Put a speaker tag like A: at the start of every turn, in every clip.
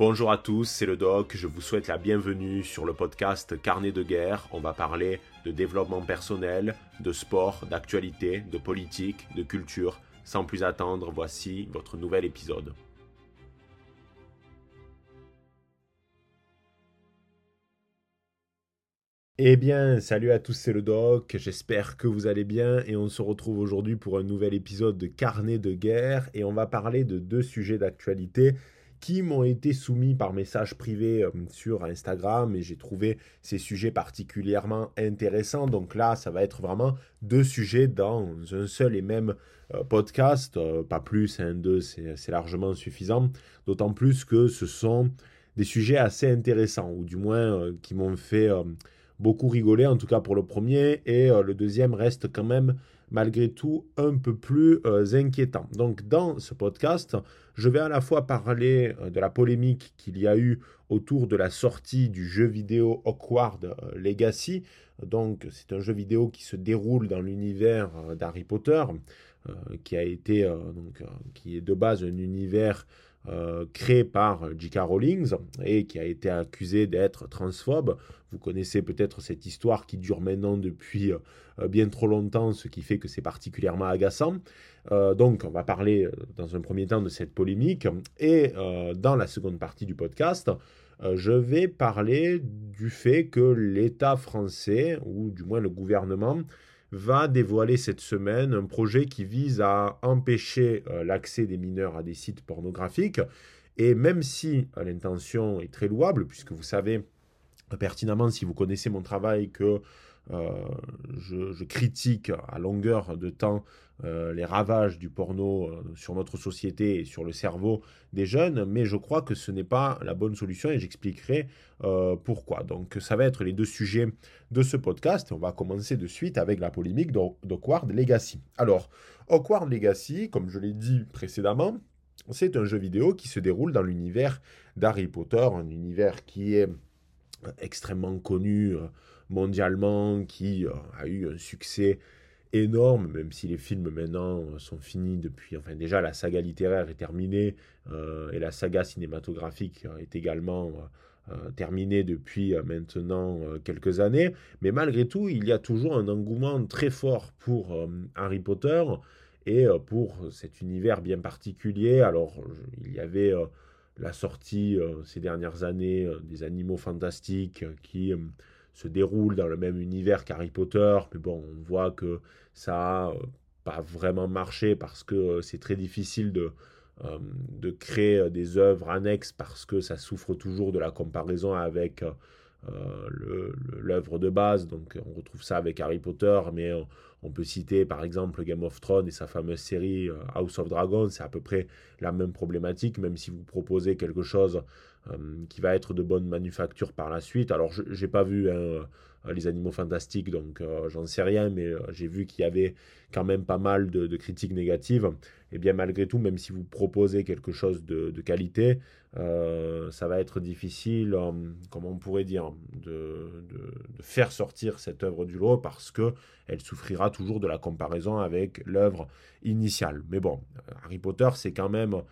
A: Bonjour à tous, c'est le doc, je vous souhaite la bienvenue sur le podcast Carnet de guerre. On va parler de développement personnel, de sport, d'actualité, de politique, de culture. Sans plus attendre, voici votre nouvel épisode. Eh bien, salut à tous, c'est le doc, j'espère que vous allez bien et on se retrouve aujourd'hui pour un nouvel épisode de Carnet de guerre et on va parler de deux sujets d'actualité qui m'ont été soumis par message privé euh, sur Instagram et j'ai trouvé ces sujets particulièrement intéressants. Donc là, ça va être vraiment deux sujets dans un seul et même euh, podcast, euh, pas plus, un, deux, c'est largement suffisant, d'autant plus que ce sont des sujets assez intéressants, ou du moins qui m'ont fait beaucoup rigoler, en tout cas pour le premier, et le deuxième reste quand même malgré tout un peu plus euh, inquiétant. Donc dans ce podcast, je vais à la fois parler euh, de la polémique qu'il y a eu autour de la sortie du jeu vidéo Awkward euh, Legacy. Donc c'est un jeu vidéo qui se déroule dans l'univers d'Harry Potter, qui a été qui est de base un univers euh, créé par J.K. Rowling et qui a été accusé d'être transphobe. Vous connaissez peut-être cette histoire qui dure maintenant depuis euh, bien trop longtemps, ce qui fait que c'est particulièrement agaçant. Euh, donc, on va parler dans un premier temps de cette polémique et dans la seconde partie du podcast, je vais parler du fait que l'État français, ou du moins le gouvernement, va dévoiler cette semaine un projet qui vise à empêcher euh, l'accès des mineurs à des sites pornographiques. Et même si euh, l'intention est très louable, puisque vous savez pertinemment, si vous connaissez mon travail, que euh, je, critique à longueur de temps euh, les ravages du porno euh, sur notre société et sur le cerveau des jeunes, mais je crois que ce n'est pas la bonne solution et j'expliquerai pourquoi. Donc ça va être les deux sujets de ce podcast. On va commencer de suite avec la polémique d'Awkward Legacy. Alors, Awkward Legacy, comme je l'ai dit précédemment, c'est un jeu vidéo qui se déroule dans l'univers d'Harry Potter, un univers qui est extrêmement connu mondialement, qui euh, a eu un succès énorme, même si les films maintenant euh, sont finis depuis, enfin déjà la saga littéraire est terminée euh, et la saga cinématographique est également terminée depuis maintenant quelques années, mais malgré tout il y a toujours un engouement très fort pour Harry Potter et pour cet univers bien particulier. Alors il y avait la sortie ces dernières années des animaux fantastiques qui se déroule dans le même univers qu'Harry Potter, mais bon, on voit que ça n'a euh, pas vraiment marché parce que euh, c'est très difficile de, euh, créer des œuvres annexes parce que ça souffre toujours de la comparaison avec l'œuvre de base. Donc on retrouve ça avec Harry Potter, mais on, peut citer par exemple Game of Thrones et sa fameuse série House of Dragons. C'est à peu près la même problématique, même si vous proposez quelque chose qui va être de bonne manufacture par la suite. Alors, je n'ai pas vu hein, euh, les animaux fantastiques, donc euh, j'en sais rien, mais j'ai vu qu'il y avait quand même pas mal de, critiques négatives. Et bien malgré tout, même si vous proposez quelque chose de, qualité, ça va être difficile, comment on pourrait dire, de, faire sortir cette œuvre du lot parce que elle souffrira toujours de la comparaison avec l'œuvre initiale. Mais bon, Harry Potter, c'est quand même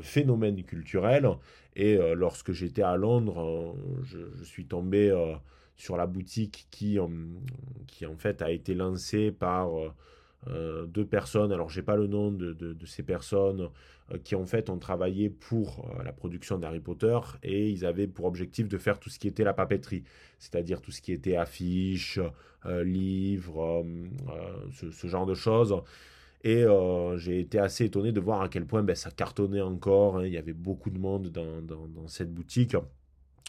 A: phénomène culturel. Et euh, lorsque j'étais à Londres, euh, je, suis tombé euh, sur la boutique qui, qui en fait a été lancée par deux personnes. Alors j'ai pas le nom de, de, ces personnes qui en fait ont travaillé pour la production d'Harry Potter et ils avaient pour objectif de faire tout ce qui était la papeterie, c'est-à-dire tout ce qui était affiches, livres, ce, ce, genre de choses. Et euh, j'ai été assez étonné de voir à quel point ben, ça cartonnait encore. Hein. Il y avait beaucoup de monde dans, dans, cette boutique.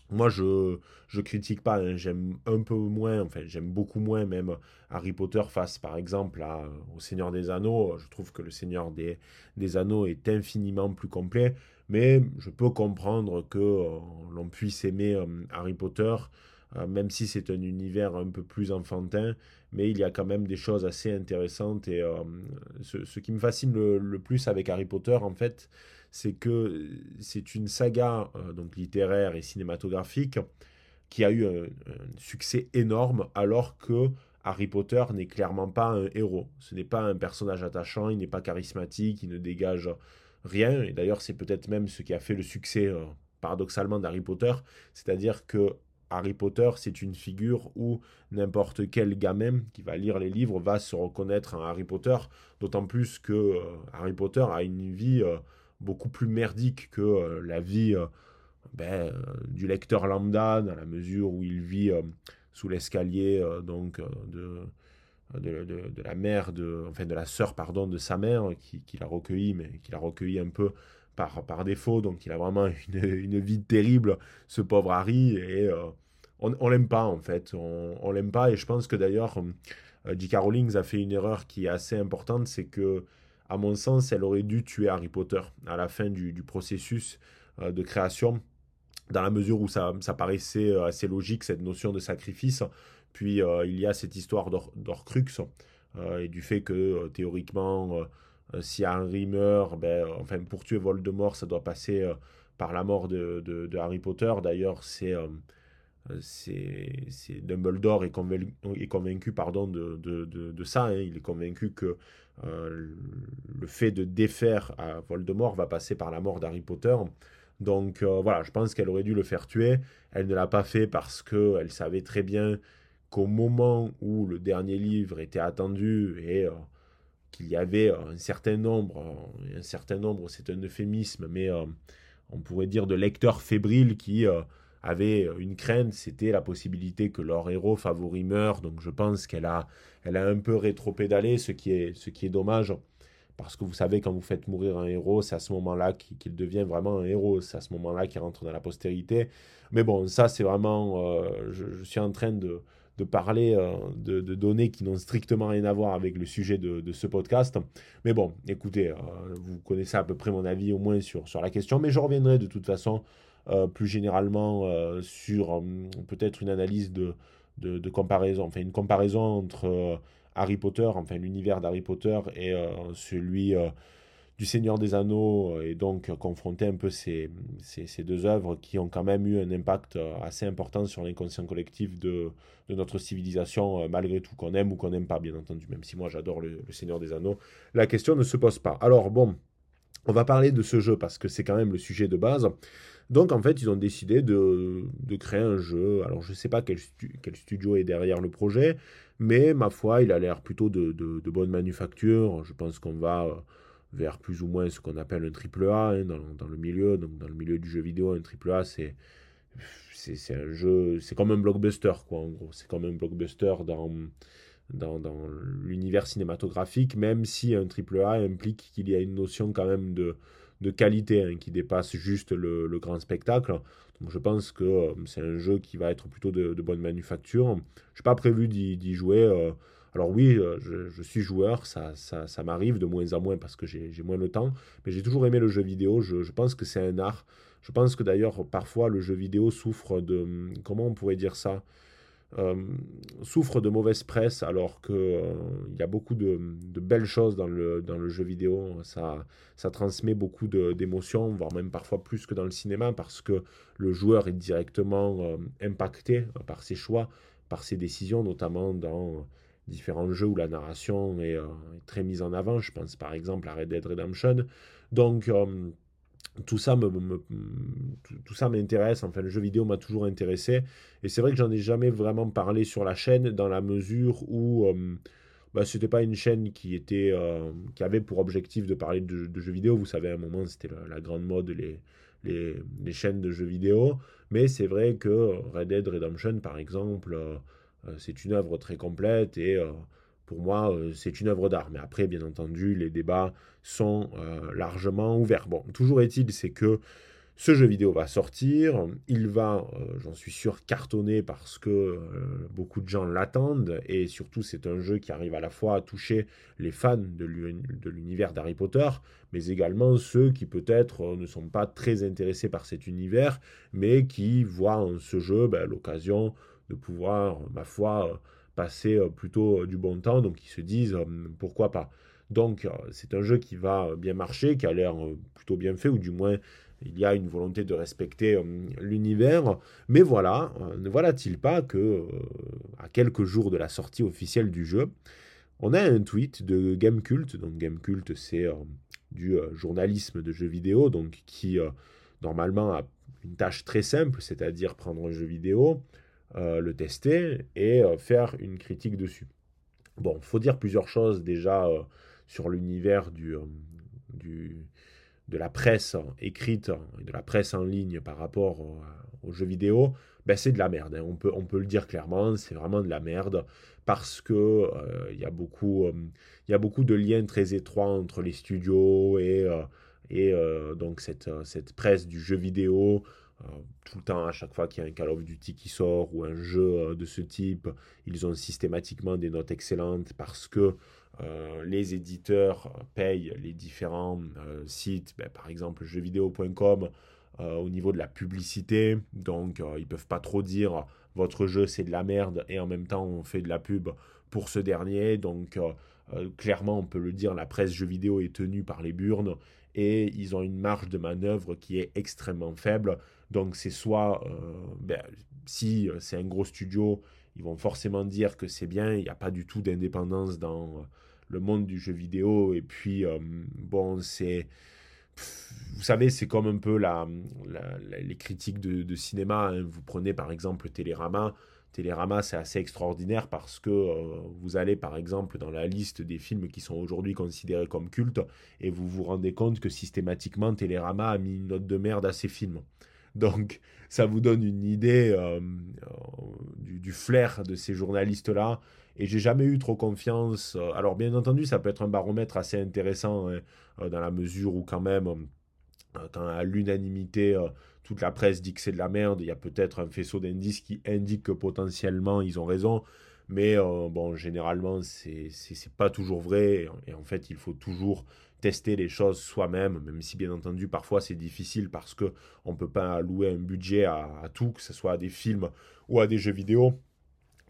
A: Moi, je ne critique pas. Hein. J'aime un peu moins, enfin, j'aime beaucoup moins même Harry Potter face, par exemple, à, au Seigneur des Anneaux. Je trouve que le Seigneur des, des Anneaux est infiniment plus complet. Mais je peux comprendre que euh, l'on puisse aimer euh, Harry Potter même si c'est un univers un peu plus enfantin, mais il y a quand même des choses assez intéressantes. Et euh, ce, qui me fascine le, plus avec Harry Potter, en fait, c'est que c'est une saga euh, donc littéraire et cinématographique qui a eu un, succès énorme, alors que Harry Potter n'est clairement pas un héros. Ce n'est pas un personnage attachant, il n'est pas charismatique, il ne dégage rien. Et d'ailleurs, c'est peut-être même ce qui a fait le succès paradoxalement d'Harry Potter, c'est-à-dire que Harry Potter, c'est une figure où n'importe quel gamin qui va lire les livres va se reconnaître en Harry Potter, d'autant plus que euh, Harry Potter a une vie euh, beaucoup plus merdique que euh, la vie ben, du lecteur lambda, dans la mesure où il vit sous l'escalier donc de, la mère, de la sœur pardon, de sa mère, qui, qui l'a recueilli, mais qui l'a recueilli un peu par, par défaut, donc il a vraiment une, une vie terrible, ce pauvre Harry, et euh, on, on l'aime pas en fait, on, on l'aime pas, et je pense que d'ailleurs, euh, J.K. Rowling a fait une erreur qui est assez importante, c'est que, à mon sens, elle aurait dû tuer Harry Potter à la fin du, du processus euh, de création, dans la mesure où ça, ça paraissait assez logique, cette notion de sacrifice, puis il y a cette histoire d'Orcrux, et du fait que, théoriquement, si Harry meurt, ben, euh, enfin, pour tuer Voldemort, ça doit passer euh, par la mort de, de, Harry Potter. D'ailleurs, c'est c'est Dumbledore est convaincu, est convaincu pardon, de, de, de ça. Hein. Il est convaincu que le fait de défaire Voldemort va passer par la mort d'Harry Potter. Donc voilà, je pense qu'elle aurait dû le faire tuer. Elle ne l'a pas fait parce qu'elle savait très bien qu'au moment où le dernier livre était attendu et qu'il y avait euh, un certain nombre, euh, un certain nombre, c'est un euphémisme, mais euh, on pourrait dire de lecteurs fébriles qui avaient une crainte, c'était la possibilité que leur héros favori meure. Donc je pense qu'elle a, elle a un peu rétro-pédalé, ce qui est, ce qui est dommage. Parce que vous savez, quand vous faites mourir un héros, c'est à ce moment-là qu'il devient vraiment un héros. C'est à ce moment-là qu'il rentre dans la postérité. Mais bon, ça, c'est vraiment. je, suis en train de, de parler euh, de, données qui n'ont strictement rien à voir avec le sujet de, ce podcast. Mais bon, écoutez, euh, vous connaissez à peu près mon avis au moins sur, sur la question, mais je reviendrai de toute façon euh, plus généralement sur peut-être une analyse de, de, comparaison, enfin une comparaison entre Harry Potter, enfin l'univers d'Harry Potter et celui du Seigneur des Anneaux euh, et donc confronter un peu ces, ces, deux œuvres qui ont quand même eu un impact euh, assez important sur l'inconscient collectif de, de, notre civilisation, euh, malgré tout, qu'on aime ou qu'on n'aime pas, bien entendu, même si moi j'adore le, Seigneur des Anneaux, la question ne se pose pas. Alors bon, on va parler de ce jeu parce que c'est quand même le sujet de base. Donc en fait, ils ont décidé de, de créer un jeu. Alors je ne sais pas quel, quel, studio est derrière le projet, mais ma foi, il a l'air plutôt de, de bonne manufacture. Je pense qu'on va vers plus ou moins ce qu'on appelle un triple A hein, dans, dans, le milieu. Donc dans le milieu du jeu vidéo, un triple A, c'est un jeu, c'est comme un blockbuster quoi en gros. C'est comme un blockbuster dans dans, dans l'univers cinématographique, même si un triple A implique qu'il y a une notion quand même de, de qualité hein, qui dépasse juste le, le, grand spectacle. Donc je pense que euh, c'est un jeu qui va être plutôt de, de bonne manufacture. Je n'ai pas prévu d'y jouer. Euh, alors oui, euh, je, suis joueur, ça, ça, m'arrive de moins en moins parce que j'ai moins le temps, mais j'ai toujours aimé le jeu vidéo, je, pense que c'est un art. Je pense que d'ailleurs, parfois, le jeu vidéo souffre de... Comment on pourrait dire ça euh, souffre de mauvaise presse alors qu'il euh, y a beaucoup de, belles choses dans le, dans le jeu vidéo. Ça, ça transmet beaucoup d'émotions, voire même parfois plus que dans le cinéma parce que le joueur est directement impacté par ses choix, par ses décisions, notamment dans différents jeux où la narration est, euh, très mise en avant. Je pense par exemple à Red Dead Redemption. Donc euh, tout ça m'intéresse. Enfin, le jeu vidéo m'a toujours intéressé. Et c'est vrai que j'en ai jamais vraiment parlé sur la chaîne dans la mesure où euh, bah, c'était pas une chaîne qui était qui avait pour objectif de parler de, jeux vidéo. Vous savez, à un moment, c'était la, grande mode les, les, chaînes de jeux vidéo. Mais c'est vrai que Red Dead Redemption, par exemple euh, c'est une œuvre très complète et euh, pour moi, euh, c'est une œuvre d'art. Mais après, bien entendu, les débats sont largement ouverts. Bon, toujours est-il, c'est que ce jeu vidéo va sortir, il va, j'en suis sûr, cartonner parce que beaucoup de gens l'attendent et surtout c'est un jeu qui arrive à la fois à toucher les fans de l'univers d'Harry Potter, mais également ceux qui peut-être ne sont pas très intéressés par cet univers, mais qui voient en ce jeu ben, l'occasion de pouvoir, ma foi, passer euh, plutôt euh, du bon temps. Donc ils se disent euh, pourquoi pas? Donc c'est un jeu qui va bien marcher, qui a l'air plutôt bien fait, ou du moins il y a une volonté de respecter l'univers. Mais voilà, ne voilà-t-il pas que à quelques jours de la sortie officielle du jeu, on a un tweet de Gamecult. Donc Gamecult, c'est du journalisme de jeux vidéo, donc qui normalement a une tâche très simple, c'est-à-dire prendre un jeu vidéo, le tester et faire une critique dessus. Bon, faut dire plusieurs choses déjà sur l'univers du, de la presse écrite et de la presse en ligne par rapport aux jeux vidéo, ben c'est de la merde. Hein. On, peut, on peut le dire clairement, c'est vraiment de la merde parce que euh, il y, a beaucoup, euh, y a beaucoup de liens très étroits entre les studios et, euh, et donc cette, cette presse du jeu vidéo. Tout le temps, à chaque fois qu'il y a un Call of Duty qui sort ou un jeu de ce type, ils ont systématiquement des notes excellentes parce que euh, les éditeurs payent les différents euh, sites, ben, par exemple jeuxvideo.com, euh, au niveau de la publicité. Donc, ils peuvent pas trop dire votre jeu c'est de la merde et en même temps on fait de la pub pour ce dernier. Donc, clairement, on peut le dire, la presse jeux vidéo est tenue par les burnes et ils ont une marge de manœuvre qui est extrêmement faible. Donc, c'est soit, ben, si c'est un gros studio, ils vont forcément dire que c'est bien, il n'y a pas du tout d'indépendance dans le monde du jeu vidéo. Et puis, euh, bon, c'est. Vous savez, c'est comme un peu la, les critiques de, cinéma. Hein. Vous prenez par exemple Télérama. Télérama, c'est assez extraordinaire parce que euh, vous allez par exemple dans la liste des films qui sont aujourd'hui considérés comme cultes et vous vous rendez compte que systématiquement Télérama a mis une note de merde à ces films. Donc ça vous donne une idée euh, du, du, flair de ces journalistes-là et j'ai jamais eu trop confiance. Euh, alors bien entendu, ça peut être un baromètre assez intéressant hein, euh, dans la mesure où quand même, euh, quand à l'unanimité, toute la presse dit que c'est de la merde, il y a peut-être un faisceau d'indices qui indique que potentiellement ils ont raison. Mais bon, généralement, c'est pas toujours vrai. Et en fait, il faut toujours tester les choses soi-même, même si bien entendu parfois c'est difficile parce que on peut pas allouer un budget à, tout, que ce soit à des films ou à des jeux vidéo.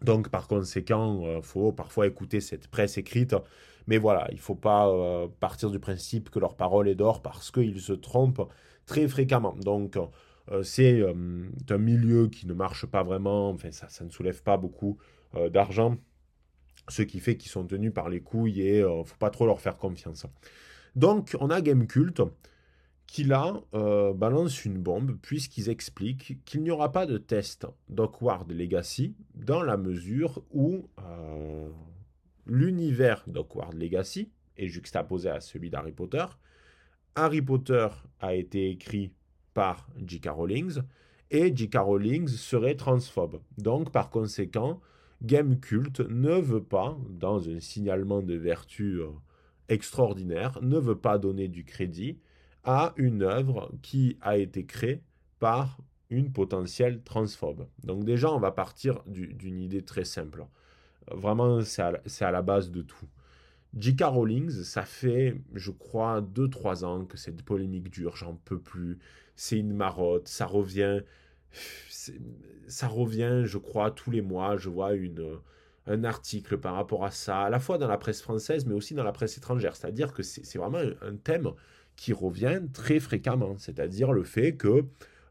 A: Donc par conséquent, euh, faut parfois écouter cette presse écrite. Mais voilà, il ne faut pas euh, partir du principe que leur parole est d'or parce qu'ils se trompent très fréquemment. Donc euh, c'est un milieu qui ne marche pas vraiment, enfin ça, ça ne soulève pas beaucoup d'argent, ce qui fait qu'ils sont tenus par les couilles et ne faut pas trop leur faire confiance. Donc on a Gamecult qui là euh, balance une bombe puisqu'ils expliquent qu'il n'y aura pas de test d'Hogwarts Legacy dans la mesure où euh, l'univers d'Hogwarts Legacy est juxtaposé à celui d'Harry Potter. Harry Potter a été écrit par J.K. Rowling et J.K. Rowling serait transphobe. Donc par conséquent, Game Cult ne veut pas, dans un signalement de vertu euh, extraordinaire, ne veut pas donner du crédit à une œuvre qui a été créée par une potentielle transphobe. Donc déjà, on va partir d'une idée très simple. Vraiment, c'est à, la base de tout. J.K. Rowling, ça fait, je crois, 2-3 ans que cette polémique dure, j'en peux plus. C'est une marotte, ça revient, ça revient, je crois, tous les mois. Je vois une, un article par rapport à ça, à la fois dans la presse française, mais aussi dans la presse étrangère. C'est-à-dire que c'est vraiment un thème qui revient très fréquemment, c'est-à-dire le fait que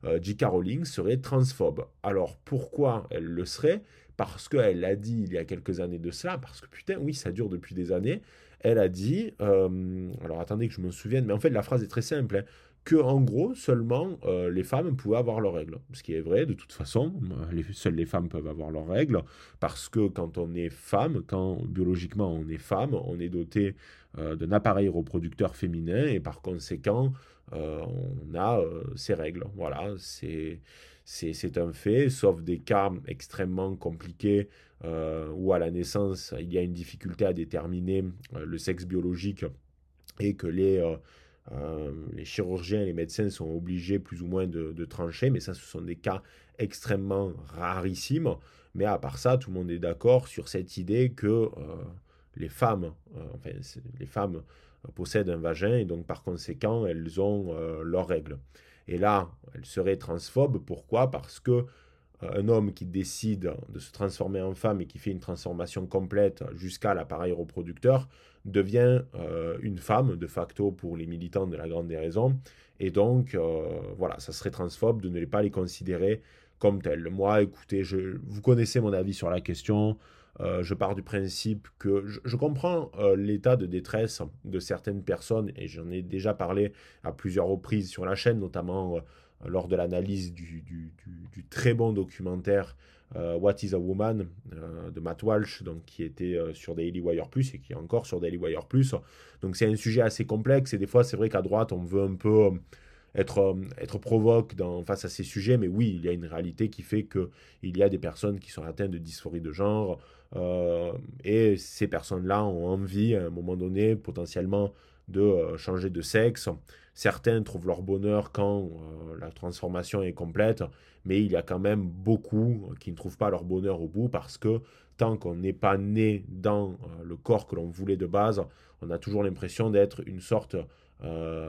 A: euh, J.K. Rowling serait transphobe. Alors pourquoi elle le serait? Parce qu'elle l'a dit il y a quelques années de cela, parce que putain, oui, ça dure depuis des années. Elle a dit, euh, alors attendez que je me souvienne, mais en fait la phrase est très simple. Hein, que en gros seulement euh, les femmes pouvaient avoir leurs règles. Ce qui est vrai, de toute façon, les, seules les femmes peuvent avoir leurs règles, parce que quand on est femme, quand biologiquement on est femme, on est doté euh, d'un appareil reproducteur féminin, et par conséquent, euh, on a ces règles. Voilà, c'est c'est un fait, sauf des cas extrêmement compliqués où à la naissance, il y a une difficulté à déterminer le sexe biologique et que les euh, les chirurgiens et les médecins sont obligés plus ou moins de, trancher, mais ça, ce sont des cas extrêmement rarissimes. Mais à part ça, tout le monde est d'accord sur cette idée que euh, les femmes, euh, enfin, les femmes possèdent un vagin et donc par conséquent, elles ont leurs règles. Et là, elles seraient transphobes. Pourquoi? Parce que un homme qui décide de se transformer en femme et qui fait une transformation complète jusqu'à l'appareil reproducteur devient euh, une femme de facto pour les militants de la grande déraison. Et donc, euh, voilà, ça serait transphobe de ne pas les considérer comme telles. Moi, écoutez, je, vous connaissez mon avis sur la question. Euh, je pars du principe que je, comprends l'état de détresse de certaines personnes, et j'en ai déjà parlé à plusieurs reprises sur la chaîne, notamment lors de l'analyse du, très bon documentaire What is a Woman de Matt Walsh, donc, qui était sur Daily Wire Plus et qui est encore sur Daily Wire Plus. Donc c'est un sujet assez complexe et des fois c'est vrai qu'à droite on veut un peu être, être provoque dans, face à ces sujets, mais oui, il y a une réalité qui fait qu'il y a des personnes qui sont atteintes de dysphorie de genre, et ces personnes-là ont envie, à un moment donné, potentiellement, de euh, changer de sexe. Certains trouvent leur bonheur quand euh, la transformation est complète, mais il y a quand même beaucoup qui ne trouvent pas leur bonheur au bout parce que tant qu'on n'est pas né dans euh, le corps que l'on voulait de base, on a toujours l'impression d'être une sorte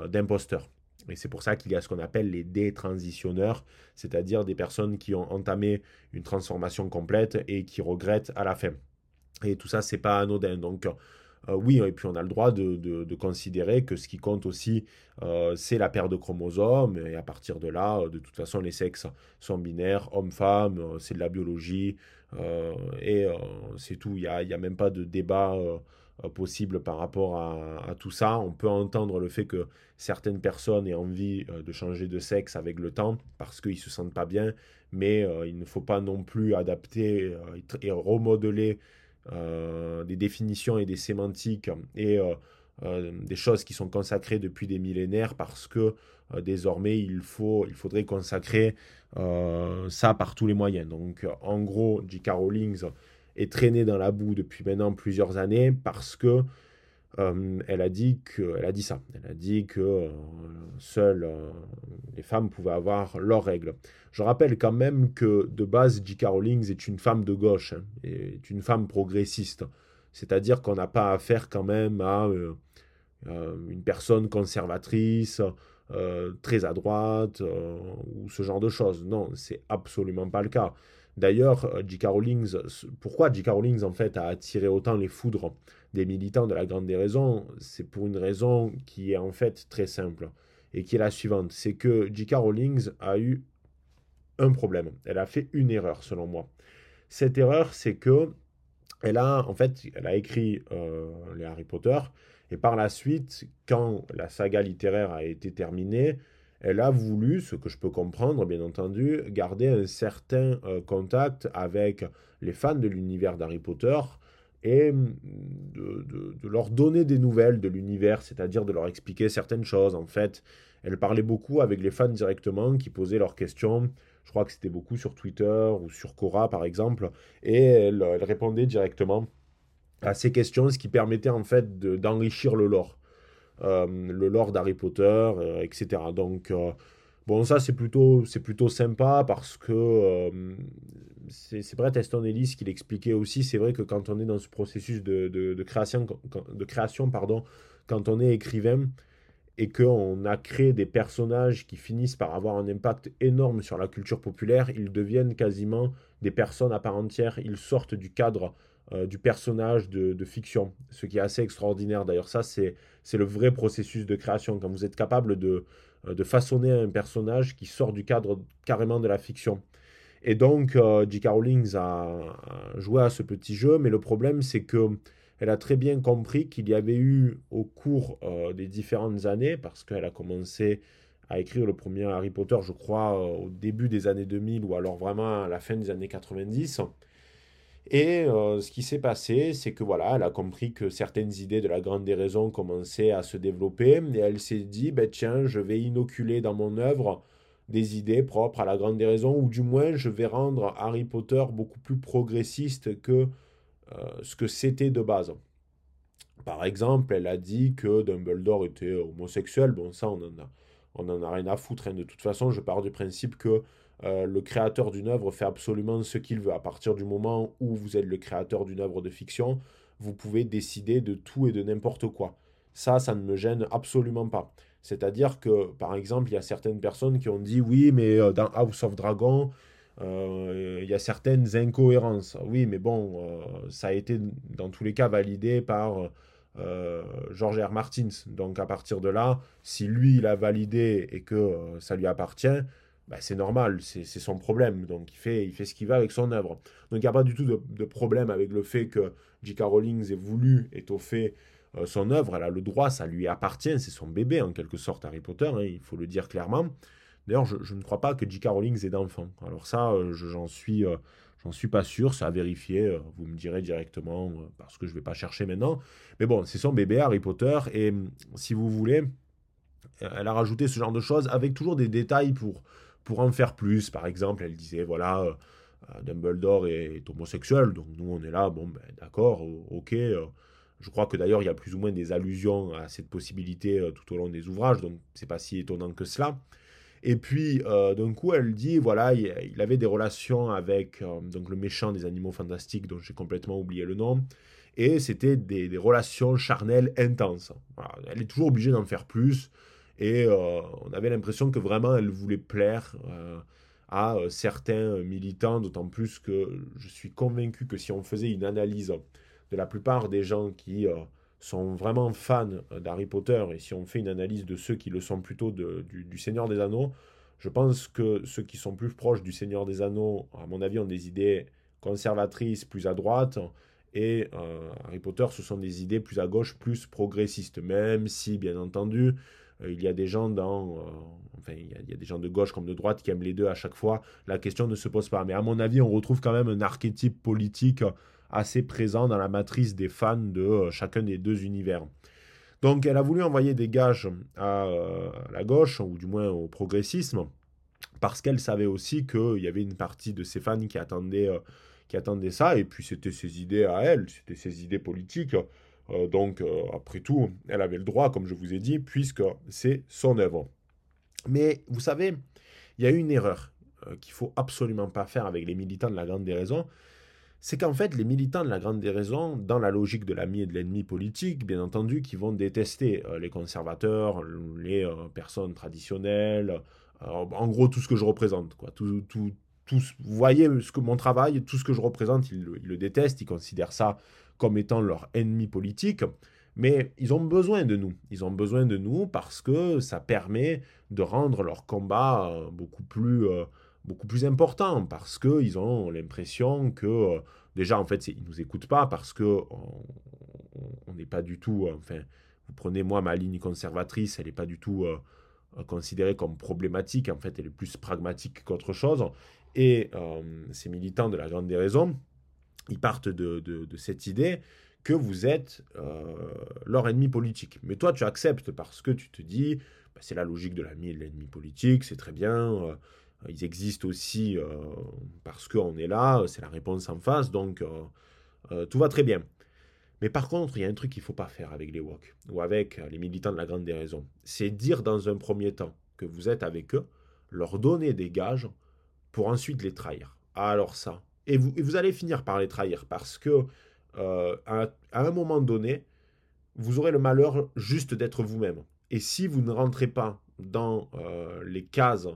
A: d'imposteur. Et c'est pour ça qu'il y a ce qu'on appelle les détransitionneurs, c'est-à-dire des personnes qui ont entamé une transformation complète et qui regrettent à la fin. Et tout ça, c'est pas anodin. Donc, euh, oui, et puis on a le droit de, considérer que ce qui compte aussi, euh, c'est la paire de chromosomes, et à partir de là, euh, de toute façon, les sexes sont binaires, homme-femme, c'est de la biologie, et c'est tout, il n'y a, a, même pas de débat possible par rapport à, tout ça. On peut entendre le fait que certaines personnes aient envie de changer de sexe avec le temps parce qu'ils ne se sentent pas bien, mais il ne faut pas non plus adapter et remodeler des définitions et des sémantiques et euh, euh, des choses qui sont consacrées depuis des millénaires parce que désormais il, faut, il faudrait consacrer ça par tous les moyens. Donc en gros, J.K. Rowling est traîné dans la boue depuis maintenant plusieurs années parce que euh, elle, a dit que, elle a dit ça. Elle a dit que euh, seules euh, les femmes pouvaient avoir leurs règles. Je rappelle quand même que de base, J.K. Rowling est une femme de gauche, hein, est une femme progressiste. C'est-à-dire qu'on n'a pas affaire quand même à une personne conservatrice, très à droite, ou ce genre de choses. Non, c'est absolument pas le cas. D'ailleurs, J.K. Rowling, pourquoi J.K. Rowling en fait a attiré autant les foudres des militants de la Grande Déraison, c'est pour une raison qui est en fait très simple et qui est la suivante. C'est que J.K. Rowling a eu un problème. Elle a fait une erreur selon moi. Cette erreur, c'est que elle a écrit euh, les Harry Potter et par la suite, quand la saga littéraire a été terminée, elle a voulu, ce que je peux comprendre bien entendu, garder un certain euh, contact avec les fans de l'univers d'Harry Potter et mm, de, leur donner des nouvelles de l'univers, c'est-à-dire de leur expliquer certaines choses. En fait, elle parlait beaucoup avec les fans directement qui posaient leurs questions. Je crois que c'était beaucoup sur Twitter ou sur Quora par exemple, et elle, répondait directement à ces questions, ce qui permettait en fait d'enrichir le lore, le lore d'Harry Potter, euh, etc. Donc euh, Bon, ça, c'est plutôt, plutôt sympa parce que c'est Brett Easton Ellis qui l'expliquait aussi. C'est vrai que quand on est dans ce processus de, de, création, de création pardon, quand on est écrivain et qu'on a créé des personnages qui finissent par avoir un impact énorme sur la culture populaire, ils deviennent quasiment des personnes à part entière. Ils sortent du cadre euh, du personnage de, fiction, ce qui est assez extraordinaire. D'ailleurs, ça, c'est le vrai processus de création. Quand vous êtes capable de, euh, de façonner un personnage qui sort du cadre carrément de la fiction. Et donc, euh, J.K. Rowling a, joué à ce petit jeu, mais le problème, c'est que elle a très bien compris qu'il y avait eu au cours euh, des différentes années, parce qu'elle a commencé à écrire le premier Harry Potter, je crois, au début des années 2000 ou alors vraiment à la fin des années 90. Et euh, ce qui s'est passé, c'est que voilà, elle a compris que certaines idées de la grande déraison commençaient à se développer et elle s'est dit, ben tiens, je vais inoculer dans mon œuvre des idées propres à la grande déraison, ou du moins je vais rendre Harry Potter beaucoup plus progressiste que euh, ce que c'était de base. Par exemple, elle a dit que Dumbledore était homosexuel. Bon, ça, on en a, on en a rien à foutre. Hein. De toute façon, je pars du principe que euh, le créateur d'une œuvre fait absolument ce qu'il veut. À partir du moment où vous êtes le créateur d'une œuvre de fiction, vous pouvez décider de tout et de n'importe quoi. Ça, ça ne me gêne absolument pas. C'est-à-dire que, par exemple, il y a certaines personnes qui ont dit oui, mais euh, dans House of Dragon, euh, il y a certaines incohérences. Oui, mais bon, ça a été dans tous les cas validé par George R. Martins. Donc à partir de là, si lui, il a validé et que ça lui appartient, bah, c'est normal, c'est son problème. Donc il fait, il fait ce qu'il va avec son œuvre. Donc il n'y a pas du tout de, problème avec le fait que J.K. Rowling ait voulu étoffer euh, son œuvre. Elle a le droit, ça lui appartient, c'est son bébé en quelque sorte, Harry Potter, hein, il faut le dire clairement. D'ailleurs, je, ne crois pas que J.K. Rowling ait d'enfants. Alors ça, j'en suis, j'en suis pas sûr, ça à vérifier. Vous me direz directement parce que je vais pas chercher maintenant. Mais bon, c'est son bébé Harry Potter et si vous voulez, elle a rajouté ce genre de choses avec toujours des détails pour pour en faire plus. Par exemple, elle disait voilà euh, Dumbledore est, homosexuel, donc nous on est là, bon ben d'accord, ok. Euh, je crois que d'ailleurs il y a plus ou moins des allusions à cette possibilité euh, tout au long des ouvrages, donc c'est pas si étonnant que cela. Et puis d'un coup elle dit voilà il, avait des relations avec donc le méchant des animaux fantastiques dont j'ai complètement oublié le nom et c'était des, relations charnelles intenses. Elle est toujours obligée d'en faire plus et on avait l'impression que vraiment elle voulait plaire à euh, certains militants, d'autant plus que je suis convaincu que si on faisait une analyse de la plupart des gens qui euh, sont vraiment fans euh, d'Harry Potter, et si on fait une analyse de ceux qui le sont plutôt du, Seigneur des Anneaux, je pense que ceux qui sont plus proches du Seigneur des Anneaux, à mon avis, ont des idées conservatrices plus à droite, et Harry Potter, ce sont des idées plus à gauche, plus progressistes, même si, bien entendu, euh, il y a des gens dans, euh, enfin, il y, a, des gens de gauche comme de droite qui aiment les deux à chaque fois. La question ne se pose pas. Mais à mon avis, on retrouve quand même un archétype politique assez présent dans la matrice des fans de euh, chacun des deux univers. Donc elle a voulu envoyer des gages à la gauche, ou du moins au progressisme, parce qu'elle savait aussi qu'il y avait une partie de ses fans qui attendaient, qui attendaient ça, et puis c'était ses idées à elle, c'était ses idées politiques. Euh, donc, euh, après tout, elle avait le droit, comme je vous ai dit, puisque c'est son œuvre. Mais vous savez, il y a une erreur euh, qu'il faut absolument pas faire avec les militants de la Grande Déraison, c'est qu'en fait, les militants de la Grande Déraison, dans la logique de l'ami et de l'ennemi politique, bien entendu, qui vont détester les conservateurs, les personnes traditionnelles, en gros, tout ce que je représente. Quoi. Tout, tout, tout, vous voyez ce que mon travail, tout ce que je représente, ils, ils le détestent, ils considèrent ça comme étant leur ennemi politique, mais ils ont besoin de nous. Ils ont besoin de nous parce que ça permet de rendre leur combat euh, beaucoup plus, euh, beaucoup plus important, parce qu'ils ont l'impression que, euh, déjà, en fait, ils ne nous écoutent pas parce que on n'est pas du tout, enfin, vous prenez moi ma ligne conservatrice, elle n'est pas du tout considérée comme problématique, en fait, elle est plus pragmatique qu'autre chose. Et ces militants de la Grande Déraison, ils partent de, cette idée que vous êtes euh, leur ennemi politique. Mais toi, tu acceptes parce que tu te dis, bah, c'est la logique de l'ami de l'ennemi politique, c'est très bien. Euh, ils existent aussi euh, parce qu'on est là, c'est la réponse en face, donc tout va très bien. Mais par contre, il y a un truc qu'il ne faut pas faire avec les WOC ou avec les militants de la Grande Déraison. C'est dire dans un premier temps que vous êtes avec eux, leur donner des gages pour ensuite les trahir. Alors ça, et vous, allez finir par les trahir parce que euh, à, un moment donné, vous aurez le malheur juste d'être vous-même. Et si vous ne rentrez pas dans euh, les cases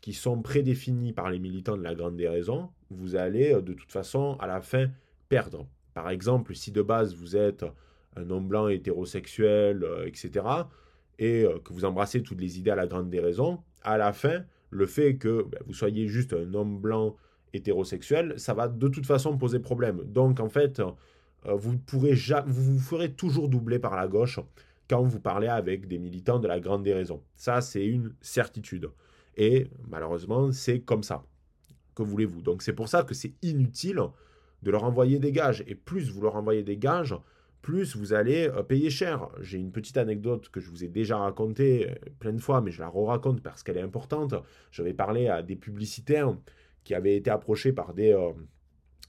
A: qui sont prédéfinies par les militants de la grande déraison, vous allez euh, de toute façon à la fin perdre. Par exemple, si de base vous êtes un homme blanc hétérosexuel, etc., et que vous embrassez toutes les idées à la grande déraison, à la fin, le fait que ben, vous soyez juste un homme blanc hétérosexuel, ça va de toute façon poser problème. Donc en fait, euh, vous, pourrez vous vous ferez toujours doubler par la gauche quand vous parlez avec des militants de la grande déraison. Ça, c'est une certitude. Et malheureusement, c'est comme ça. Que voulez-vous? Donc c'est pour ça que c'est inutile de leur envoyer des gages. Et plus vous leur envoyez des gages, plus vous allez euh, payer cher. J'ai une petite anecdote que je vous ai déjà racontée euh, plein de fois, mais je la re-raconte parce qu'elle est importante. J'avais parlé à des publicitaires qui avait été approché par des, euh,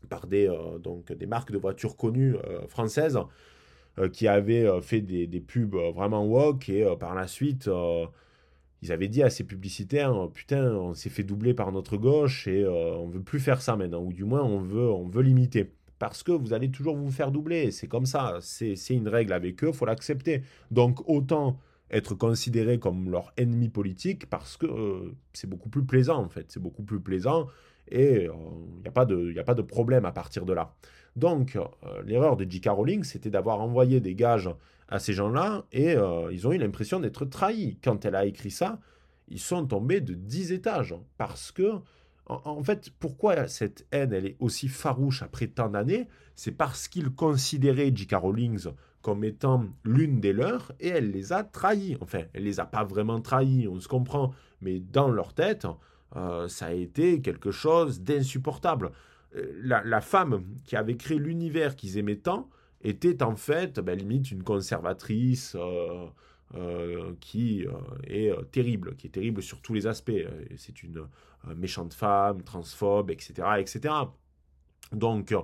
A: par des, euh, donc des marques de voitures connues euh, françaises qui avaient fait des, pubs vraiment woke et par la suite ils avaient dit à ces publicitaires putain on s'est fait doubler par notre gauche et on veut plus faire ça maintenant ou du moins on veut on veut limiter. Parce que vous allez toujours vous faire doubler c'est comme ça c'est une règle avec eux faut l'accepter. Donc autant être considéré comme leur ennemi politique parce que euh, c'est beaucoup plus plaisant en fait, c'est beaucoup plus plaisant et il euh, n'y a, pas de, a pas de problème à partir de là. Donc euh, l'erreur de J.K. Rowling, c'était d'avoir envoyé des gages à ces gens-là et ils ont eu l'impression d'être trahis. Quand elle a écrit ça, ils sont tombés de 10 étages parce que en, fait, pourquoi cette haine elle est aussi farouche après tant d'années? C'est parce qu'ils considéraient J.K. Rowling comme étant l'une des leurs et elle les a trahis. Enfin, elle les a pas vraiment trahis, on se comprend, mais dans leur tête, ça a été quelque chose d'insupportable. La, femme qui avait créé l'univers qu'ils aimaient tant était en fait, ben, limite, une conservatrice. qui est terrible, qui est terrible sur tous les aspects. C'est une méchante femme, transphobe, etc., etc. Donc,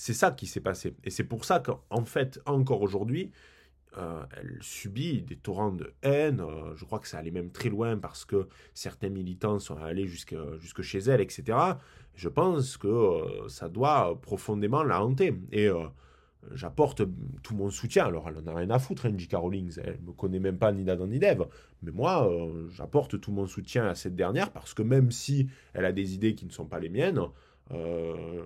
A: c'est ça qui s'est passé. Et c'est pour ça qu'en fait, encore aujourd'hui, euh, elle subit des torrents de haine. Euh, je crois que ça allait même très loin parce que certains militants sont allés jusque, jusque chez elle, etc. Je pense que euh, ça doit profondément la hanter. Et j'apporte tout mon soutien. Alors, elle n'en a rien à foutre, J.K. Rowling. Elle ne me connaît même pas ni d'Adam ni d'Eve. Mais moi, j'apporte tout mon soutien à cette dernière parce que même si elle a des idées qui ne sont pas les miennes, euh,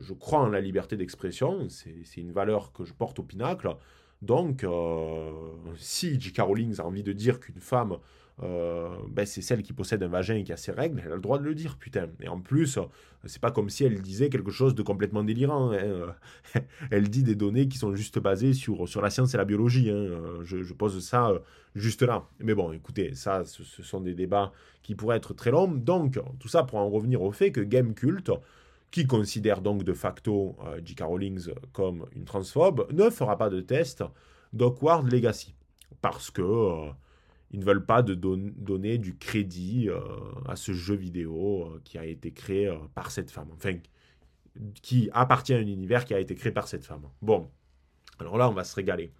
A: je, crois en la liberté d'expression, c'est une valeur que je porte au pinacle. Donc, euh, si J.K. Rowling a envie de dire qu'une femme, euh, ben c'est celle qui possède un vagin et qui a ses règles, elle a le droit de le dire, putain. Et en plus, c'est pas comme si elle disait quelque chose de complètement délirant. Hein. elle dit des données qui sont juste basées sur, sur la science et la biologie. Hein. Je, je, pose ça juste là. Mais bon, écoutez, ça, ce, sont des débats qui pourraient être très longs. Donc, tout ça pour en revenir au fait que Game Cult qui considère donc de facto euh, J.K. Rowling comme une transphobe, ne fera pas de test d'Awkward Legacy. Parce que euh, ils ne veulent pas de donner du crédit euh, à ce jeu vidéo qui a été créé par cette femme. Enfin, qui appartient à un univers qui a été créé par cette femme. Bon, alors là, on va se régaler.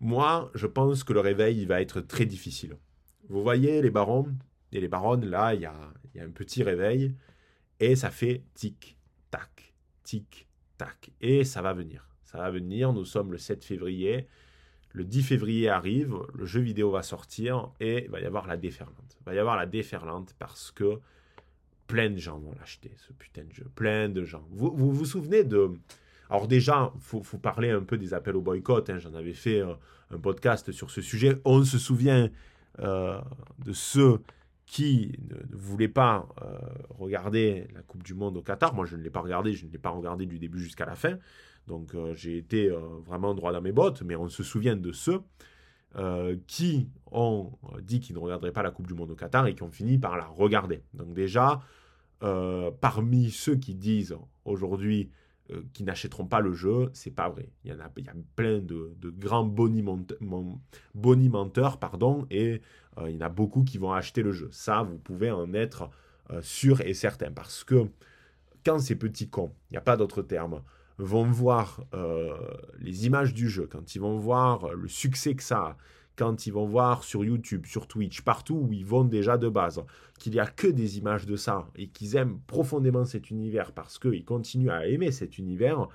A: Moi, je pense que le réveil va être très difficile. Vous voyez les barons et les baronnes, là, il y a, y a un petit réveil. Et ça fait tic-tac, tic-tac. Et ça va venir. Ça va venir. Nous sommes le 7 février. Le 10 février arrive, le jeu vidéo va sortir et il va y avoir la déferlante. Il va y avoir la déferlante parce que plein de gens vont l'acheter, ce putain de jeu. Plein de gens. Vous vous, souvenez de... Alors déjà, il faut, parler un peu des appels au boycott. Hein. J'en avais fait euh, un podcast sur ce sujet. On se souvient euh, de ceux qui ne, voulait pas euh, regarder la Coupe du Monde au Qatar. Moi, je ne l'ai pas regardé, je ne l'ai pas regardé du début jusqu'à la fin. Donc, euh, j'ai été euh, vraiment droit dans mes bottes, mais on se souvient de ceux qui ont dit qu'ils ne regarderaient pas la Coupe du Monde au Qatar et qui ont fini par la regarder. Donc, déjà, parmi ceux qui disent aujourd'hui qui n'achèteront pas le jeu, c'est pas vrai. Il y en a, plein de, grands bonimenteurs, pardon, et euh, il y en a beaucoup qui vont acheter le jeu. Ça, vous pouvez en être euh, sûr et certain. Parce que quand ces petits cons, il n'y a pas d'autre terme, vont voir euh, les images du jeu, quand ils vont voir le succès que ça a, quand ils vont voir sur YouTube, sur Twitch, partout où ils vont déjà de base, qu'il n'y a que des images de ça et qu'ils aiment profondément cet univers parce qu'ils continuent à aimer cet univers,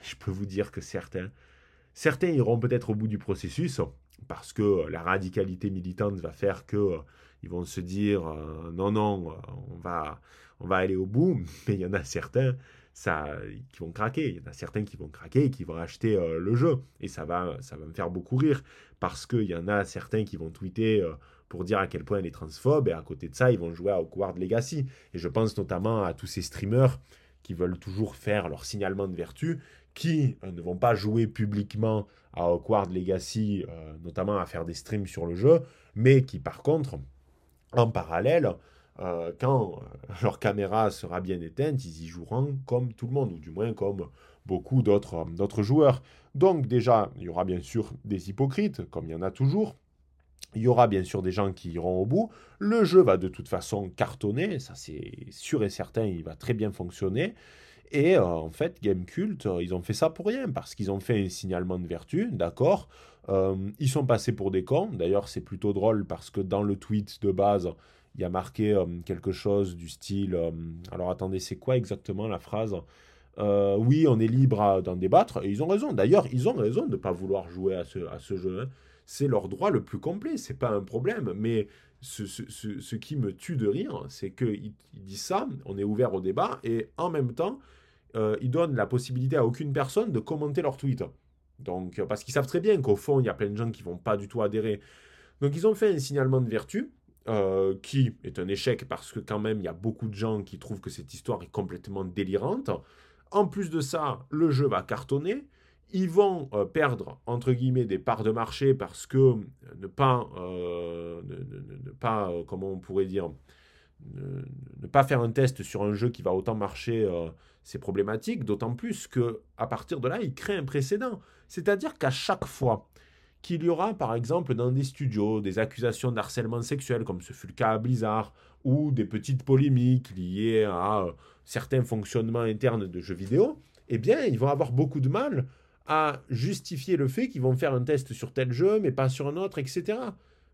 A: je peux vous dire que certains, certains iront peut-être au bout du processus, parce que la radicalité militante va faire que euh, ils vont se dire euh, non non euh, on va on va aller au bout mais il y en a certains qui vont craquer. Il y en a certains qui vont craquer et qui vont acheter le jeu. Et ça va ça va me faire beaucoup rire parce qu'il y en a certains qui vont tweeter pour dire à quel point elle est transphobe et à côté de ça ils vont jouer à Hogwarts Legacy. Et je pense notamment à tous ces streamers qui veulent toujours faire leur signalement de vertu qui ne vont pas jouer publiquement à Hogwarts Legacy, euh, notamment à faire des streams sur le jeu, mais qui par contre, en parallèle, euh, quand euh, leur caméra sera bien éteinte, ils y joueront comme tout le monde, ou du moins comme beaucoup d'autres, d'autres joueurs. Donc déjà, il y aura bien sûr des hypocrites, comme il y en a toujours. Il y aura bien sûr des gens qui iront au bout. Le jeu va de toute façon cartonner, ça c'est sûr et certain, il va très bien fonctionner. Et euh, en fait, Gamecult, euh, ils ont fait ça pour rien, parce qu'ils ont fait un signalement de vertu, d'accord euh, Ils sont passés pour des cons. D'ailleurs, c'est plutôt drôle parce que dans le tweet de base, il y a marqué quelque chose du style. alors attendez, c'est quoi exactement la phrase? Oui, on est libre d'en débattre. Et ils ont raison. D'ailleurs, ils ont raison de ne pas vouloir jouer à ce, jeu. Hein. C'est leur droit le plus complet. C'est pas un problème. Mais ce, qui me tue de rire, c'est qu'ils disent ça, on est ouvert au débat, et en même temps, euh, ils donnent la possibilité à aucune personne de commenter leur tweet. Donc, euh, parce qu'ils savent très bien qu'au fond, il y a plein de gens qui vont pas du tout adhérer. Donc, ils ont fait un signalement de vertu, euh, qui est un échec parce que quand même, il y a beaucoup de gens qui trouvent que cette histoire est complètement délirante. En plus de ça, le jeu va cartonner. ils vont perdre, entre guillemets, des parts de marché parce que ne pas, ne, pas comment on pourrait dire, ne, pas faire un test sur un jeu qui va autant marcher, c'est problématique, d'autant plus que à partir de là, ils créent un précédent. C'est-à-dire qu'à chaque fois qu'il y aura, par exemple, dans des studios, des accusations d'harcèlement sexuel, comme ce fut le cas à Blizzard, ou des petites polémiques liées à certains fonctionnements internes de jeux vidéo, eh bien, ils vont avoir beaucoup de mal à justifier le fait qu'ils vont faire un test sur tel jeu, mais pas sur un autre, etc.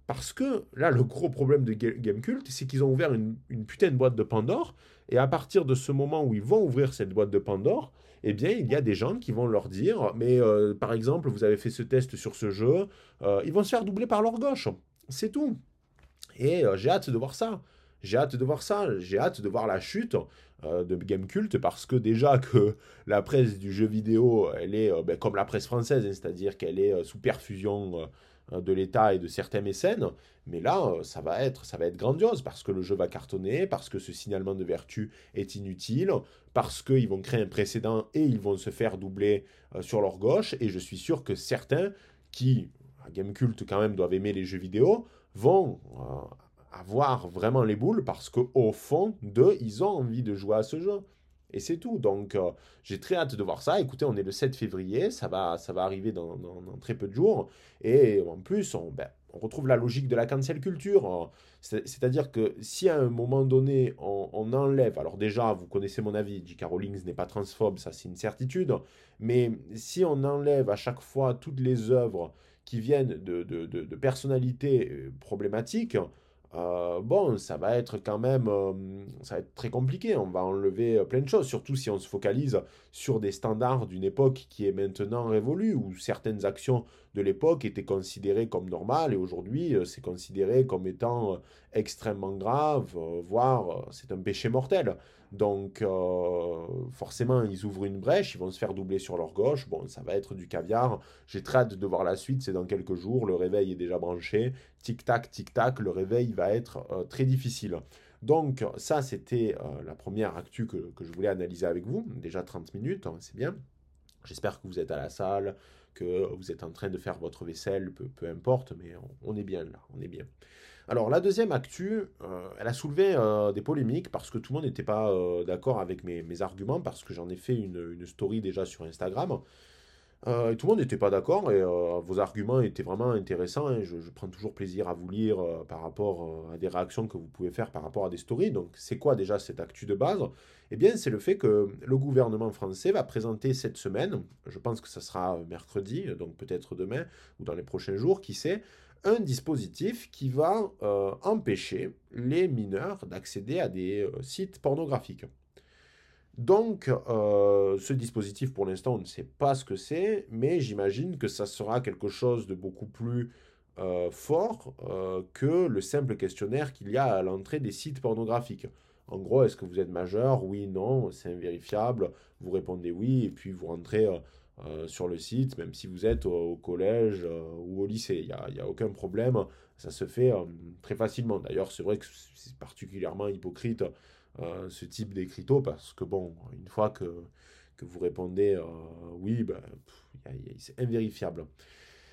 A: Parce que là, le gros problème de Gamecult, c'est qu'ils ont ouvert une, une, putain de boîte de Pandore, et à partir de ce moment où ils vont ouvrir cette boîte de Pandore, eh bien, il y a des gens qui vont leur dire, mais euh, par exemple, vous avez fait ce test sur ce jeu, euh, ils vont se faire doubler par leur gauche. C'est tout. Et euh, j'ai hâte de voir ça. J'ai hâte de voir ça. J'ai hâte de voir la chute de Gamecult parce que déjà que la presse du jeu vidéo, elle est ben, comme la presse française, hein, c'est-à-dire qu'elle est sous perfusion de l'État et de certains mécènes. Mais là, euh, ça va, être, ça va être grandiose parce que le jeu va cartonner, parce que ce signalement de vertu est inutile, parce qu'ils vont créer un précédent et ils vont se faire doubler euh, sur leur gauche. Et je suis sûr que certains qui, à Gamecult quand même, doivent aimer les jeux vidéo, vont avoir vraiment les boules parce qu'au fond d'eux, ils ont envie de jouer à ce jeu. Et c'est tout. Donc, euh, j'ai très hâte de voir ça. Écoutez, on est le 7 février, ça va, ça va arriver dans, très peu de jours. Et en plus, on, ben, on retrouve la logique de la cancel culture. C'est-à-dire que si à un moment donné, on, enlève, alors déjà, vous connaissez mon avis, J.K. Rowling n'est pas transphobe, ça c'est une certitude, mais si on enlève à chaque fois toutes les œuvres qui viennent de personnalités euh, problématiques, euh, bon, ça va être quand même, euh, ça va être très compliqué. On va enlever euh, plein de choses, surtout si on se focalise sur des standards d'une époque qui est maintenant révolue, où certaines actions de l'époque étaient considérées comme normales et aujourd'hui c'est considéré comme étant extrêmement grave, voire c'est un péché mortel. Donc forcément ils ouvrent une brèche, ils vont se faire doubler sur leur gauche. Bon, ça va être du caviar. J'ai très hâte de voir la suite. C'est dans quelques jours. Le réveil est déjà branché. Tic tac, tic tac. Le réveil va être très difficile. Donc ça, c'était la première actu que, je voulais analyser avec vous. Déjà 30 minutes, hein, c'est bien. J'espère que vous êtes à la salle, que vous êtes en train de faire votre vaisselle, peu, importe, mais on, est bien là, on est bien. Alors la deuxième actu, euh, elle a soulevé euh, des polémiques parce que tout le monde n'était pas euh, d'accord avec mes, arguments, parce que j'en ai fait une, story déjà sur Instagram. Euh, tout le monde n'était pas d'accord et vos arguments étaient vraiment intéressants. Hein. Je, prends toujours plaisir à vous lire par rapport à des réactions que vous pouvez faire par rapport à des stories. Donc, c'est quoi déjà cette actu de base? Eh bien, c'est le fait que le gouvernement français va présenter cette semaine, je pense que ça sera mercredi, donc peut-être demain ou dans les prochains jours, qui sait, un dispositif qui va empêcher les mineurs d'accéder à des sites pornographiques. Donc, euh, ce dispositif, pour l'instant, on ne sait pas ce que c'est, mais j'imagine que ça sera quelque chose de beaucoup plus euh, fort euh, que le simple questionnaire qu'il y a à l'entrée des sites pornographiques. En gros, est-ce que vous êtes majeur? Oui, non, c'est invérifiable. Vous répondez oui, et puis vous rentrez sur le site, même si vous êtes au, collège ou au lycée. Il n'y a, a, aucun problème. Ça se fait très facilement. D'ailleurs, c'est vrai que c'est particulièrement hypocrite euh, ce type d'écriteau parce que, bon, une fois que, que vous répondez euh, oui, ben, c'est invérifiable.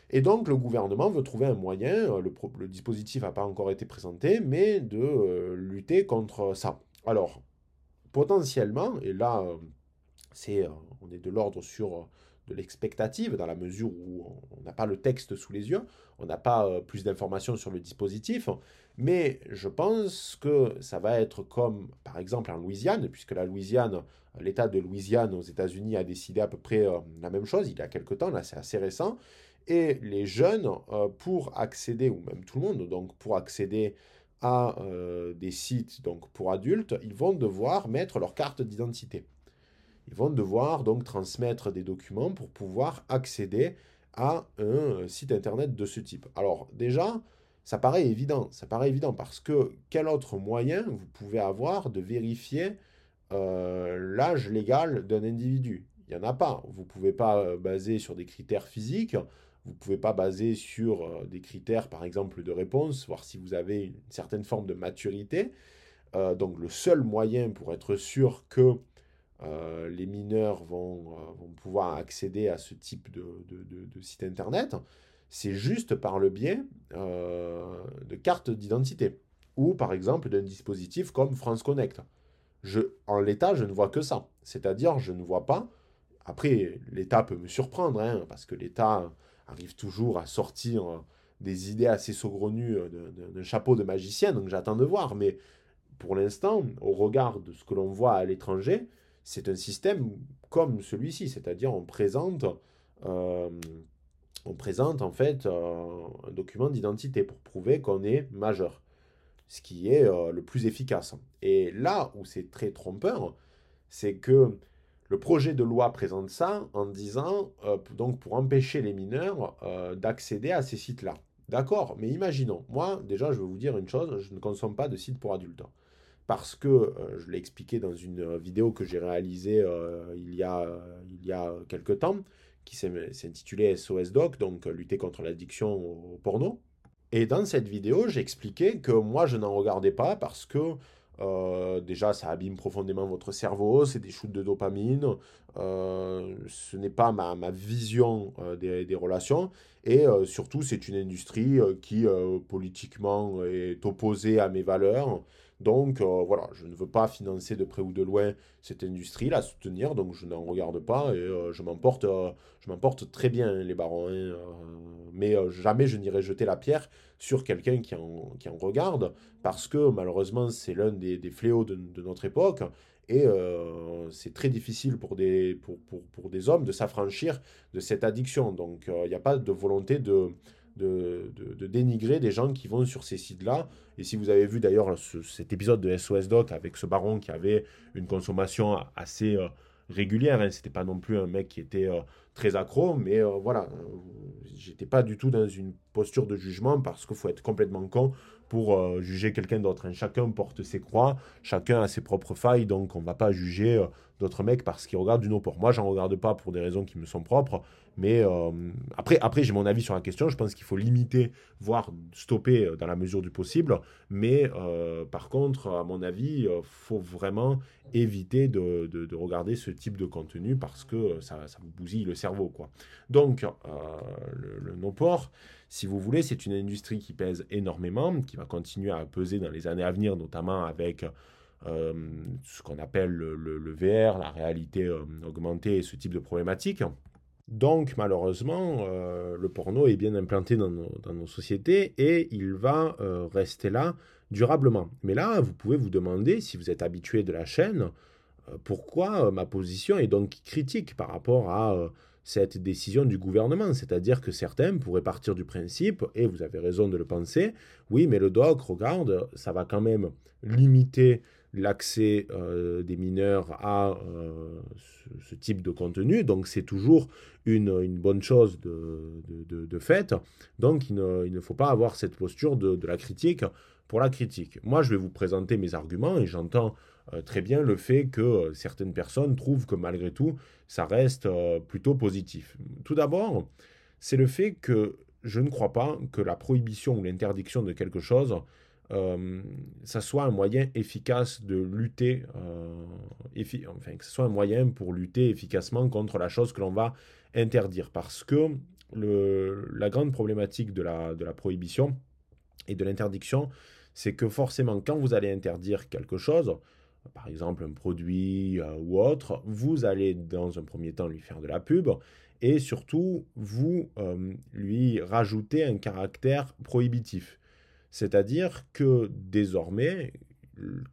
A: Et donc, le gouvernement veut trouver un moyen, euh, le, le dispositif n'a pas encore été présenté, mais de lutter contre ça. Alors, potentiellement, et là, c'est, on est de l'ordre sur de l'expectative, dans la mesure où on n'a pas le texte sous les yeux, on n'a pas plus d'informations sur le dispositif, mais je pense que ça va être comme, par exemple, en Louisiane, puisque la Louisiane, l'État de Louisiane aux États-Unis a décidé à peu près euh, la même chose il y a quelque temps, là c'est assez récent. Et les jeunes, euh, pour accéder, ou même tout le monde, donc pour accéder à euh, des sites donc pour adultes, ils vont devoir mettre leur carte d'identité. Ils vont devoir donc transmettre des documents pour pouvoir accéder à un site internet de ce type. Alors déjà, ça paraît évident, ça paraît évident parce que quel autre moyen vous pouvez avoir de vérifier euh, l'âge légal d'un individu? Il n'y en a pas. Vous ne pouvez pas euh, baser sur des critères physiques, vous ne pouvez pas baser sur euh, des critères, par exemple, de réponse, voir si vous avez une certaine forme de maturité. donc le seul moyen pour être sûr que les mineurs vont, pouvoir accéder à ce type de, site internet, c'est juste par le biais de cartes d'identité ou par exemple d'un dispositif comme France Connect. En l'état, je ne vois que ça. C'est-à-dire, je ne vois pas. Après, l'État peut me surprendre, hein, parce que l'État arrive toujours à sortir des idées assez saugrenues d'un chapeau de magicien, donc j'attends de voir. Mais pour l'instant, au regard de ce que l'on voit à l'étranger, c'est un système comme celui-ci, c'est-à-dire on présente, euh, on présente en fait euh, un document d'identité pour prouver qu'on est majeur ce qui est euh, le plus efficace. Et là où c'est très trompeur, c'est que le projet de loi présente ça en disant, donc pour empêcher les mineurs d'accéder à ces sites-là. D'accord, mais imaginons, moi déjà je vais vous dire une chose, je ne consomme pas de sites pour adultes. Parce que, je l'ai expliqué dans une vidéo que j'ai réalisée il, y a, il y a quelques temps, qui s'intitulait SOS Doc, donc lutter contre l'addiction au porno. Et dans cette vidéo, j'expliquais que moi, je n'en regardais pas parce que euh, déjà, ça abîme profondément votre cerveau, c'est des shoots de dopamine, euh, ce n'est pas ma, ma vision euh, des, des, relations, et surtout, c'est une industrie qui politiquement est opposée à mes valeurs, donc euh, voilà, je ne veux pas financer de près ou de loin cette industrie, la soutenir, donc je n'en regarde pas et euh, je m'en porte, euh, très bien les barons. Hein, mais jamais je n'irai jeter la pierre sur quelqu'un qui en, qui regarde, parce que malheureusement c'est l'un des, fléaux de, notre époque. Et c'est très difficile pour des, pour, pour, pour des hommes de s'affranchir de cette addiction. Donc il n'y a pas de volonté de, de, dénigrer des gens qui vont sur ces sites-là. Et si vous avez vu d'ailleurs cet épisode de SOS Doc avec ce baron qui avait une consommation assez euh, régulière, hein, c'était pas non plus un mec qui était euh, très accro, mais euh, voilà, j'étais pas du tout dans une posture de jugement parce qu'il faut être complètement con pour juger quelqu'un d'autre. Hein. Chacun porte ses croix, chacun a ses propres failles, donc on va pas juger d'autres mecs parce qu'ils regardent d'une pour Moi, j'en regarde pas pour des raisons qui me sont propres. Mais euh, après, après j'ai mon avis sur la question. Je pense qu'il faut limiter, voire stopper euh, dans la mesure du possible. Mais euh, par contre, à mon avis, faut vraiment éviter de, de, regarder ce type de contenu parce que ça, ça vous bousille le cerveau. Quoi. Donc, le, le non-port, si vous voulez, c'est une industrie qui pèse énormément, qui va continuer à peser dans les années à venir, notamment avec ce qu'on appelle le, le, VR, la réalité augmentée et ce type de problématiques. Donc malheureusement, euh, le porno est bien implanté dans nos, sociétés et il va euh, rester là durablement. Mais là, vous pouvez vous demander, si vous êtes habitué de la chaîne, euh, pourquoi ma position est donc critique par rapport à cette décision du gouvernement. C'est-à-dire que certains pourraient partir du principe, et vous avez raison de le penser, oui, mais le doc, regarde, ça va quand même limiter l'accès euh, des mineurs à euh, ce, type de contenu. Donc c'est toujours une, une, bonne chose de, de, de, fait. Donc il ne, il ne, faut pas avoir cette posture de, la critique pour la critique. Moi, je vais vous présenter mes arguments et j'entends euh, très bien le fait que certaines personnes trouvent que malgré tout, ça reste plutôt positif. Tout d'abord, c'est le fait que je ne crois pas que la prohibition ou l'interdiction de quelque chose euh, ça soit un moyen efficace de lutter, euh, enfin, que ce soit un moyen pour lutter efficacement contre la chose que l'on va interdire. Parce que la grande problématique de la, prohibition et de l'interdiction, c'est que forcément, quand vous allez interdire quelque chose, par exemple un produit euh, ou autre, vous allez dans un premier temps lui faire de la pub et surtout vous lui rajoutez un caractère prohibitif. C'est-à-dire que désormais,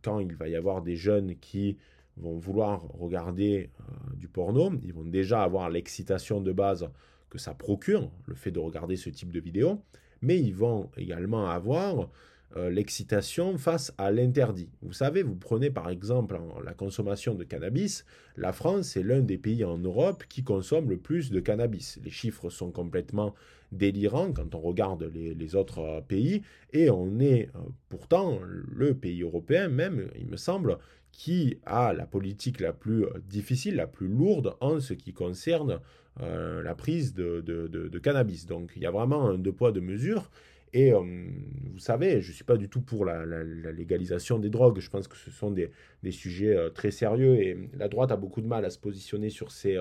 A: quand il va y avoir des jeunes qui vont vouloir regarder euh, du porno, ils vont déjà avoir l'excitation de base que ça procure, le fait de regarder ce type de vidéo, mais ils vont également avoir euh, l'excitation face à l'interdit. Vous savez, vous prenez par exemple la consommation de cannabis, la France est l'un des pays en Europe qui consomme le plus de cannabis. Les chiffres sont complètement délirants quand on regarde les, autres euh, pays, et on est euh, pourtant le pays européen même, il me semble, qui a la politique la plus difficile, la plus lourde en ce qui concerne la prise de, de, cannabis. Donc il y a vraiment un deux poids, deux mesures. Et vous savez, je ne suis pas du tout pour la, légalisation des drogues. Je pense que ce sont des, sujets très sérieux et la droite a beaucoup de mal à se positionner sur ces,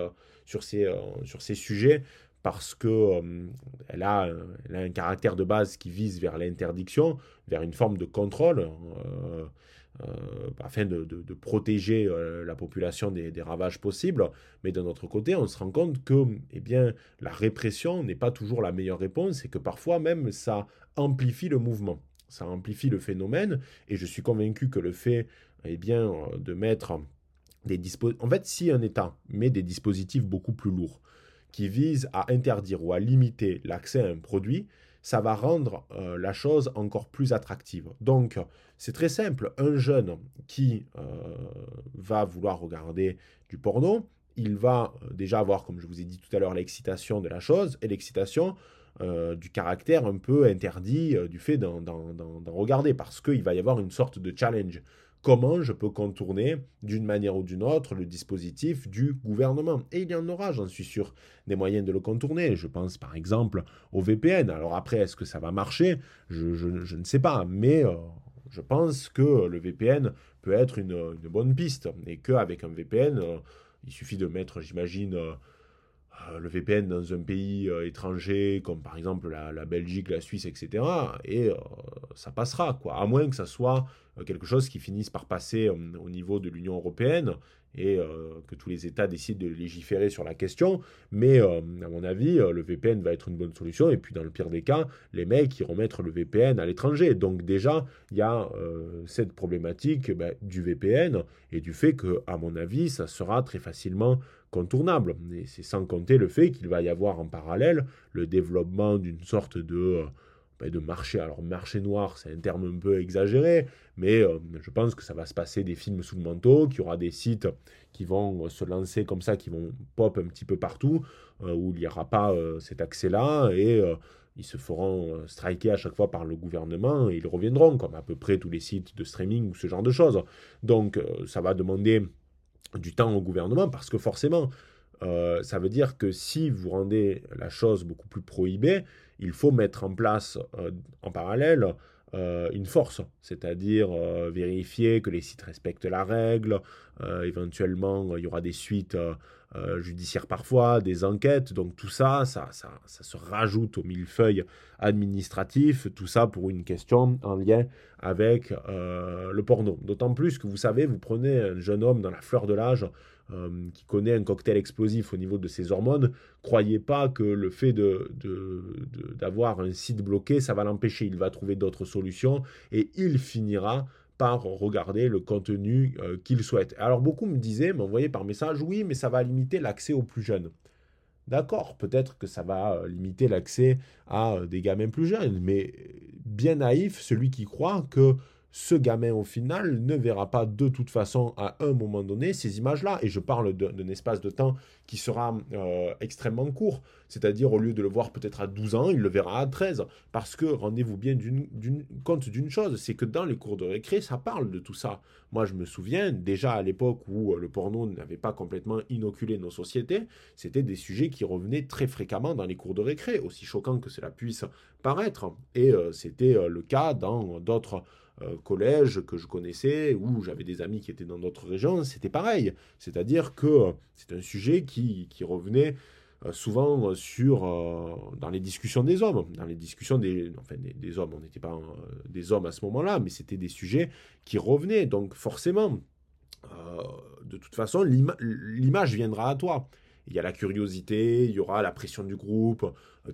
A: sur ces, sur ces sujets parce qu'elle elle a, a, un caractère de base qui vise vers l'interdiction, vers une forme de contrôle. Euh, afin de, protéger euh, la population des, ravages possibles. Mais d'un autre côté, on se rend compte que eh bien, la répression n'est pas toujours la meilleure réponse et que parfois même ça amplifie le mouvement, ça amplifie le phénomène. Et je suis convaincu que le fait eh bien, euh, de mettre des dispositifs... En fait, si un État met des dispositifs beaucoup plus lourds qui visent à interdire ou à limiter l'accès à un produit, ça va rendre euh, la chose encore plus attractive. Donc, c'est très simple. Un jeune qui euh, va vouloir regarder du porno, il va euh, déjà avoir, comme je vous ai dit tout à l'heure, l'excitation de la chose et l'excitation du caractère un peu interdit du fait d'en regarder, parce qu'il va y avoir une sorte de challenge comment je peux contourner d'une manière ou d'une autre le dispositif du gouvernement. Et il y en aura, j'en suis sûr, des moyens de le contourner. Je pense par exemple au VPN. Alors après, est-ce que ça va marcher? Je, ne sais pas, mais euh, je pense que le VPN peut être une, bonne piste et qu'avec un VPN, euh, il suffit de mettre, j'imagine, euh, le VPN dans un pays euh, étranger, comme par exemple la, Belgique, la Suisse, etc. Et euh, ça passera, quoi. À moins que ça soit quelque chose qui finisse par passer au niveau de l'Union européenne et que tous les États décident de légiférer sur la question. Mais à mon avis, le VPN va être une bonne solution. Et puis dans le pire des cas, les mecs iront mettre le VPN à l'étranger. Donc déjà, il y a cette problématique ben, du VPN et du fait que, à mon avis, ça sera très facilement contournable. Et c'est sans compter le fait qu'il va y avoir en parallèle le développement d'une sorte de, euh, ben, de marché. Alors marché noir, c'est un terme un peu exagéré, mais euh, je pense que ça va se passer des films sous le manteau, qu'il y aura des sites qui vont se lancer comme ça, qui vont pop un petit peu partout, euh, où il n'y aura pas cet accès-là, et ils se feront striker à chaque fois par le gouvernement, et ils reviendront, comme à peu près tous les sites de streaming ou ce genre de choses. Donc ça va demander du temps au gouvernement parce que forcément, euh, ça veut dire que si vous rendez la chose beaucoup plus prohibée, il faut mettre en place euh, en parallèle euh, une force, c'est-à-dire vérifier que les sites respectent la règle, éventuellement il y aura des suites judiciaires parfois, des enquêtes, donc tout ça, ça, ça, ça, se rajoute au millefeuille administratif, tout ça pour une question en lien avec le porno. D'autant plus que vous savez, vous prenez un jeune homme dans la fleur de l'âge, euh, qui connaît un cocktail explosif au niveau de ses hormones, croyez pas que le fait d'avoir de, un site bloqué, ça va l'empêcher. Il va trouver d'autres solutions et il finira regarder le contenu euh, qu'il souhaite. Alors beaucoup me disaient, m'envoyaient par message, oui, mais ça va limiter l'accès aux plus jeunes. D'accord, peut-être que ça va euh, limiter l'accès à des gamins plus jeunes, mais bien naïf celui qui croit que ce gamin au final ne verra pas de toute façon à un moment donné ces images-là. Et je parle d'un espace de temps qui sera euh, extrêmement court. C'est-à-dire au lieu de le voir peut-être à 12 ans, il le verra à 13. Parce que rendez-vous bien compte d'une chose, c'est que dans les cours de récré, ça parle de tout ça. Moi je me souviens déjà à l'époque où euh, le porno n'avait pas complètement inoculé nos sociétés, c'était des sujets qui revenaient très fréquemment dans les cours de récré, aussi choquant que cela puisse paraître. Et euh, c'était le cas dans d'autres euh, collège que je connaissais, ou j'avais des amis qui étaient dans d'autres régions, c'était pareil. C'est-à-dire que c'est un sujet qui, revenait euh, souvent sur, euh, dans les discussions des hommes, dans les discussions des, enfin, des, hommes, on n'était pas des hommes à ce moment-là, mais c'était des sujets qui revenaient. Donc forcément, de toute façon, l'image viendra à toi. Il y a la curiosité, il y aura la pression du groupe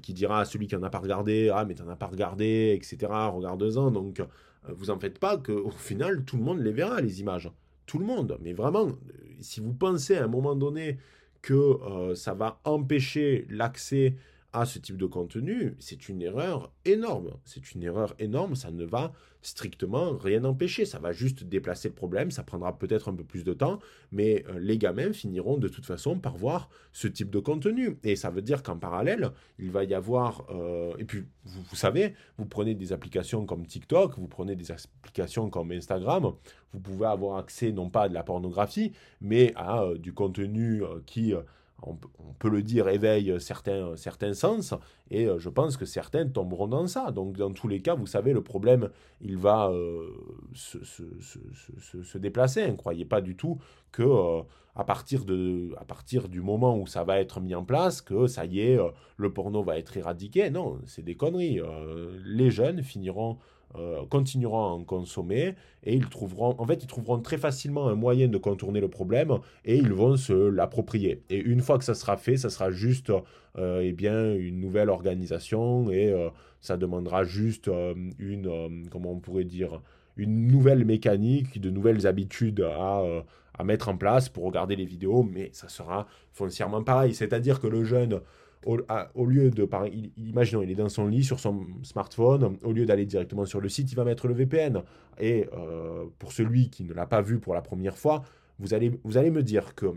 A: qui dira à celui qui n'en a pas regardé, ah mais t'en as pas regardé, etc. Regarde-en. Donc euh, vous en faites pas qu'au final, tout le monde les verra, les images. Tout le monde. Mais vraiment, euh, si vous pensez à un moment donné que euh, ça va empêcher l'accès à ce type de contenu, c'est une erreur énorme. C'est une erreur énorme, ça ne va strictement rien empêcher. Ça va juste déplacer le problème, ça prendra peut-être un peu plus de temps, mais euh, les gamins finiront de toute façon par voir ce type de contenu. Et ça veut dire qu'en parallèle, il va y avoir... Euh, et puis, vous, savez, vous prenez des applications comme TikTok, vous prenez des applications comme Instagram, vous pouvez avoir accès non pas à de la pornographie, mais à euh, du contenu qui on, peut le dire, éveille certains, certains sens, et je pense que certains tomberont dans ça. Donc dans tous les cas, vous savez, le problème, il va se, se, déplacer. Ne croyez pas du tout que à, partir de, à partir du moment où ça va être mis en place, que ça y est, le porno va être éradiqué. Non, c'est des conneries. les jeunes finiront euh, continueront à en consommer et ils trouveront, en fait, ils trouveront très facilement un moyen de contourner le problème et ils vont se l'approprier. Et une fois que ça sera fait, ça sera juste euh, eh bien, une nouvelle organisation et euh, ça demandera juste une, comment on pourrait dire, une nouvelle mécanique, de nouvelles habitudes à, à mettre en place pour regarder les vidéos, mais ça sera foncièrement pareil. C'est-à-dire que le jeune au, lieu de, imaginons, il est dans son lit sur son smartphone, au lieu d'aller directement sur le site, il va mettre le VPN. Et euh, pour celui qui ne l'a pas vu pour la première fois, vous allez, vous allez me dire que,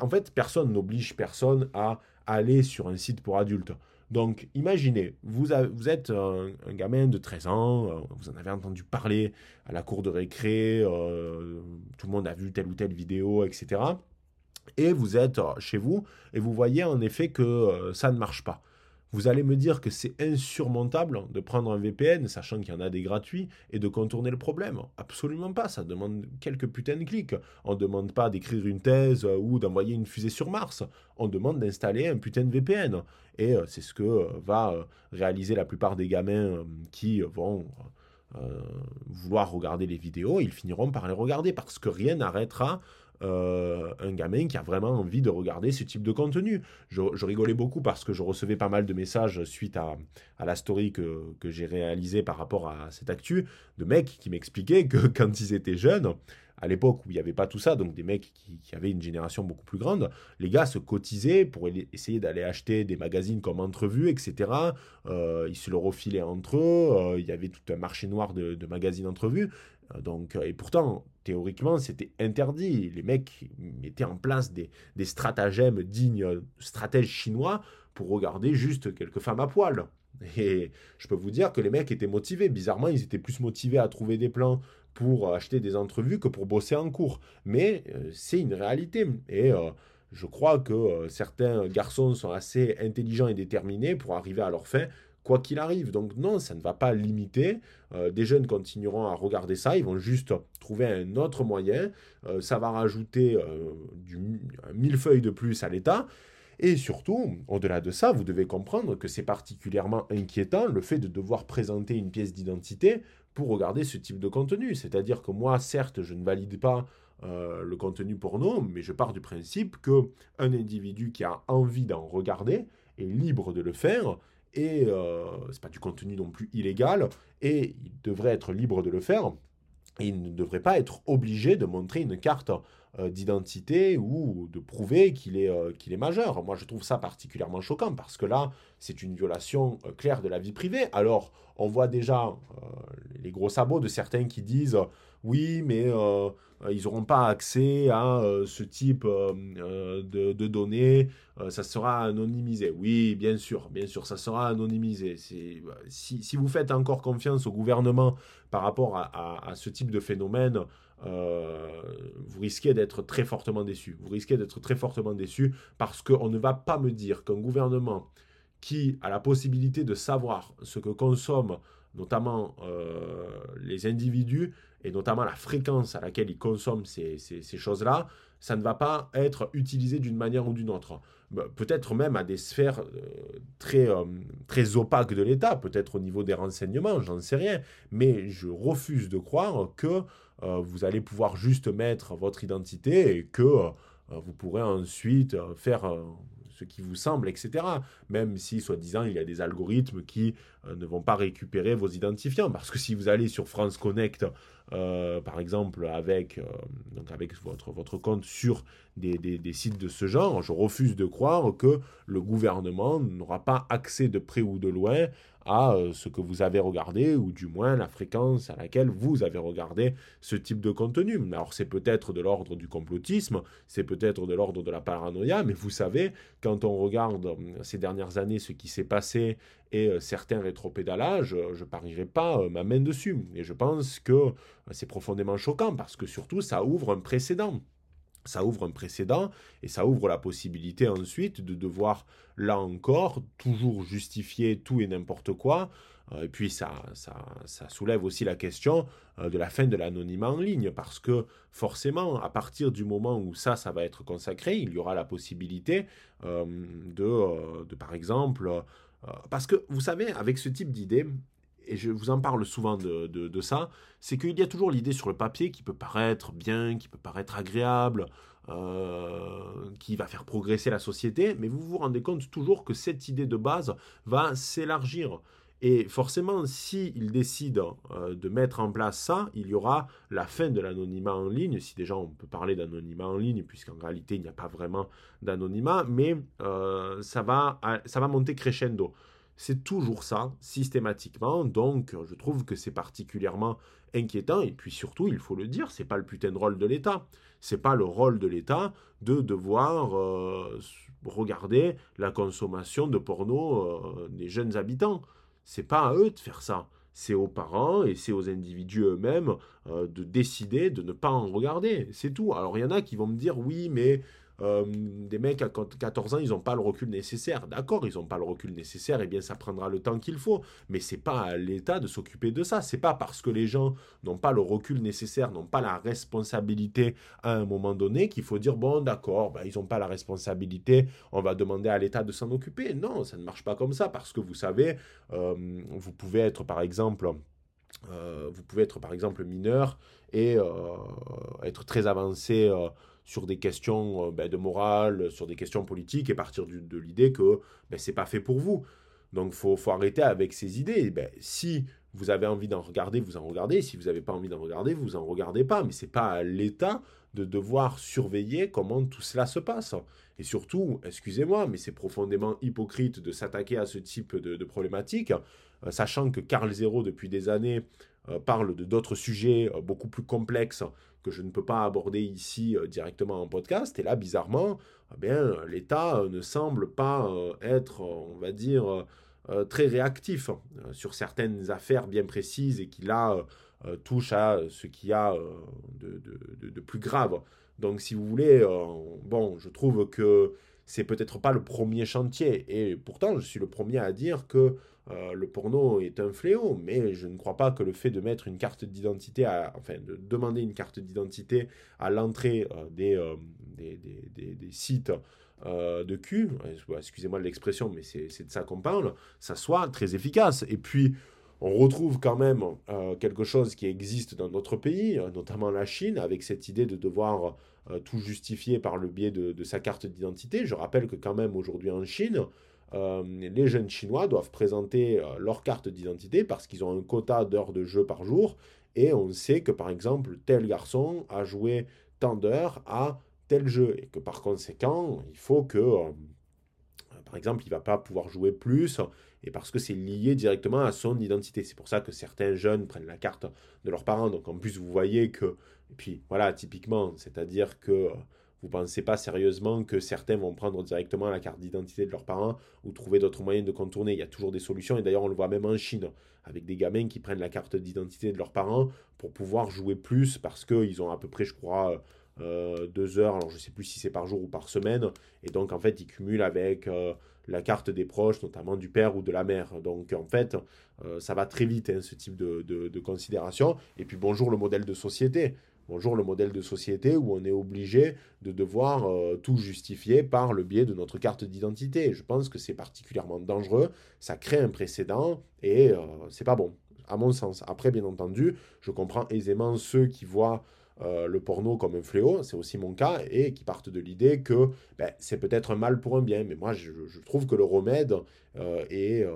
A: en fait, personne n'oblige personne à aller sur un site pour adultes. Donc, imaginez, vous, vous êtes un, gamin de 13 ans, euh, vous en avez entendu parler à la cour de récré, euh, tout le monde a vu telle ou telle vidéo, etc et vous êtes euh, chez vous et vous voyez en effet que euh, ça ne marche pas. Vous allez me dire que c'est insurmontable de prendre un VPN, sachant qu'il y en a des gratuits, et de contourner le problème. Absolument pas, ça demande quelques putains de clics. On ne demande pas d'écrire une thèse euh, ou d'envoyer une fusée sur Mars. On demande d'installer un putain de VPN. Et c'est ce que va réaliser la plupart des gamins qui vont vouloir regarder les vidéos. Ils finiront par les regarder parce que rien n'arrêtera euh, un gamin qui a vraiment envie de regarder ce type de contenu. Je, rigolais beaucoup parce que je recevais pas mal de messages suite à, la story que, j'ai réalisée par rapport à cette actu, de mecs qui m'expliquaient que quand ils étaient jeunes, à l'époque où il n'y avait pas tout ça, donc des mecs qui, avaient une génération beaucoup plus grande, les gars se cotisaient pour essayer d'aller acheter des magazines comme Entrevue, etc. Euh, ils se le refilaient entre eux, euh, il y avait tout un marché noir de, de magazines Entrevue. Donc, et pourtant, théoriquement, c'était interdit. Les mecs mettaient en place des, stratagèmes dignes stratèges chinois pour regarder juste quelques femmes à poil. Et je peux vous dire que les mecs étaient motivés. Bizarrement, ils étaient plus motivés à trouver des plans pour acheter des entrevues que pour bosser en cours. Mais euh, c'est une réalité. Et euh, je crois que euh, certains garçons sont assez intelligents et déterminés pour arriver à leur fin quoi qu'il arrive. Donc non, ça ne va pas limiter. Euh, des jeunes continueront à regarder ça, ils vont juste trouver un autre moyen. Euh, ça va rajouter euh, du, mille feuilles de plus à l'État. Et surtout, au-delà de ça, vous devez comprendre que c'est particulièrement inquiétant le fait de devoir présenter une pièce d'identité pour regarder ce type de contenu. C'est-à-dire que moi, certes, je ne valide pas le contenu porno, mais je pars du principe que un individu qui a envie d'en regarder est libre de le faire et euh, c'est pas du contenu non plus illégal, et il devrait être libre de le faire, et il ne devrait pas être obligé de montrer une carte euh, d'identité ou de prouver qu'il est, euh, qu'il est majeur. Moi, je trouve ça particulièrement choquant parce que là, c'est une violation euh, claire de la vie privée. Alors, on voit déjà les gros sabots de certains qui disent oui, mais ils n'auront pas accès à ce type de, données, ça sera anonymisé. Oui, bien sûr, bien sûr, ça sera anonymisé. Si, si, vous faites encore confiance au gouvernement par rapport à, ce type de phénomène, vous risquez d'être très fortement déçu. Vous risquez d'être très fortement déçu parce qu'on ne va pas me dire qu'un gouvernement qui a la possibilité de savoir ce que consomment notamment euh, les individus et notamment la fréquence à laquelle ils consomment ces, choses-là, ça ne va pas être utilisé d'une manière ou d'une autre. Bah, peut-être même à des sphères euh, très, euh, très opaques de l'État, peut-être au niveau des renseignements, j'en sais rien, mais je refuse de croire que vous allez pouvoir juste mettre votre identité et que vous pourrez ensuite faire ce qui vous semble, etc. Même si, soi-disant, il y a des algorithmes qui euh, ne vont pas récupérer vos identifiants. Parce que si vous allez sur France Connect, euh, par exemple, avec, euh, donc avec votre, compte sur des, des, sites de ce genre, je refuse de croire que le gouvernement n'aura pas accès de près ou de loin à euh, ce que vous avez regardé, ou du moins la fréquence à laquelle vous avez regardé ce type de contenu. Alors c'est peut-être de l'ordre du complotisme, c'est peut-être de l'ordre de la paranoïa, mais vous savez, quand on regarde euh, ces dernières années ce qui s'est passé et euh, certains rétropédalages, je parierai pas ma main dessus. Et je pense que c'est profondément choquant, parce que surtout ça ouvre un précédent. Ça ouvre un précédent et ça ouvre la possibilité ensuite de devoir, là encore, toujours justifier tout et n'importe quoi. Euh, et puis ça, ça, ça, soulève aussi la question euh, de la fin de l'anonymat en ligne, parce que forcément, à partir du moment où ça, ça va être consacré, il y aura la possibilité euh, de, de, par exemple, parce que vous savez, avec ce type d'idée, et je vous en parle souvent de, ça, c'est qu'il y a toujours l'idée sur le papier qui peut paraître bien, qui peut paraître agréable, euh, qui va faire progresser la société, mais vous vous rendez compte toujours que cette idée de base va s'élargir. Et forcément, s'ils décident euh, de mettre en place ça, il y aura la fin de l'anonymat en ligne, si déjà on peut parler d'anonymat en ligne, puisqu'en réalité il n'y a pas vraiment d'anonymat, mais euh, ça, va, ça va monter crescendo. C'est toujours ça, systématiquement. Donc, je trouve que c'est particulièrement inquiétant. Et puis surtout, il faut le dire, c'est pas le putain de rôle de l'État. C'est pas le rôle de l'État de devoir euh, regarder la consommation de porno euh, des jeunes habitants. C'est pas à eux de faire ça. C'est aux parents et c'est aux individus eux-mêmes euh, de décider de ne pas en regarder. C'est tout. Alors il y en a qui vont me dire oui, mais euh, des mecs à 14 ans, ils n'ont pas le recul nécessaire. D'accord, ils n'ont pas le recul nécessaire, et bien ça prendra le temps qu'il faut. Mais c'est pas à l'État de s'occuper de ça. C'est pas parce que les gens n'ont pas le recul nécessaire, n'ont pas la responsabilité à un moment donné qu'il faut dire bon d'accord, ben, ils n'ont pas la responsabilité, on va demander à l'État de s'en occuper. Non, ça ne marche pas comme ça parce que vous savez, euh, vous pouvez être par exemple euh, vous pouvez être par exemple mineur et être très avancé sur des questions euh, ben, de morale, sur des questions politiques, et partir de l'idée que ben, ce n'est pas fait pour vous. Donc faut, faut, arrêter avec ces idées. Ben, si vous avez envie d'en regarder, vous en regardez. Si vous n'avez pas envie d'en regarder, vous en regardez pas. Mais ce n'est pas à l'État de devoir surveiller comment tout cela se passe. Et surtout, excusez-moi, mais c'est profondément hypocrite de s'attaquer à ce type de, problématique, euh, sachant que Carl Zero, depuis des années, parle de d'autres sujets beaucoup plus complexes que je ne peux pas aborder ici euh, directement en podcast. Et là, bizarrement, eh bien, l'État euh, ne semble pas euh, être, on va dire, très réactif sur certaines affaires bien précises et qui là touchent à ce qu'il y a de, de, plus grave. Donc, si vous voulez, bon, je trouve que c'est peut-être pas le premier chantier. Et pourtant, je suis le premier à dire que euh, le porno est un fléau, mais je ne crois pas que le fait de mettre une carte d'identité, enfin de demander une carte d'identité à l'entrée euh, euh, des, des, sites de cul, excusez-moi de l'expression, mais c'est de ça qu'on parle, ça soit très efficace. Et puis, on retrouve quand même quelque chose qui existe dans notre pays, notamment la Chine, avec cette idée de devoir tout justifier par le biais de sa carte d'identité. Je rappelle que quand même aujourd'hui en Chine, euh, les jeunes Chinois doivent présenter euh, leur carte d'identité parce qu'ils ont un quota d'heures de jeu par jour. Et on sait que, par exemple, tel garçon a joué tant d'heures à tel jeu. Et que, par conséquent, il faut que, euh, par exemple, il ne va pas pouvoir jouer plus. Et parce que c'est lié directement à son identité. C'est pour ça que certains jeunes prennent la carte de leurs parents. Donc, en plus, vous voyez que... Et puis, voilà, typiquement, c'est-à-dire que vous ne pensez pas sérieusement que certains vont prendre directement la carte d'identité de leurs parents ou trouver d'autres moyens de contourner. Il y a toujours des solutions et d'ailleurs on le voit même en Chine avec des gamins qui prennent la carte d'identité de leurs parents pour pouvoir jouer plus parce qu'ils ont à peu près, je crois, euh, deux heures, alors je sais plus si c'est par jour ou par semaine, et donc en fait ils cumulent avec euh, la carte des proches, notamment du père ou de la mère. Donc en fait, euh, ça va très vite, hein, ce type de, considération. Et puis bonjour le modèle de société. Bonjour le modèle de société où on est obligé de devoir euh, tout justifier par le biais de notre carte d'identité. Je pense que c'est particulièrement dangereux, ça crée un précédent et euh, c'est pas bon, à mon sens. Après, bien entendu, je comprends aisément ceux qui voient euh, le porno comme un fléau, c'est aussi mon cas, et qui partent de l'idée que ben, c'est peut-être un mal pour un bien. Mais moi, je, trouve que le remède euh, est euh,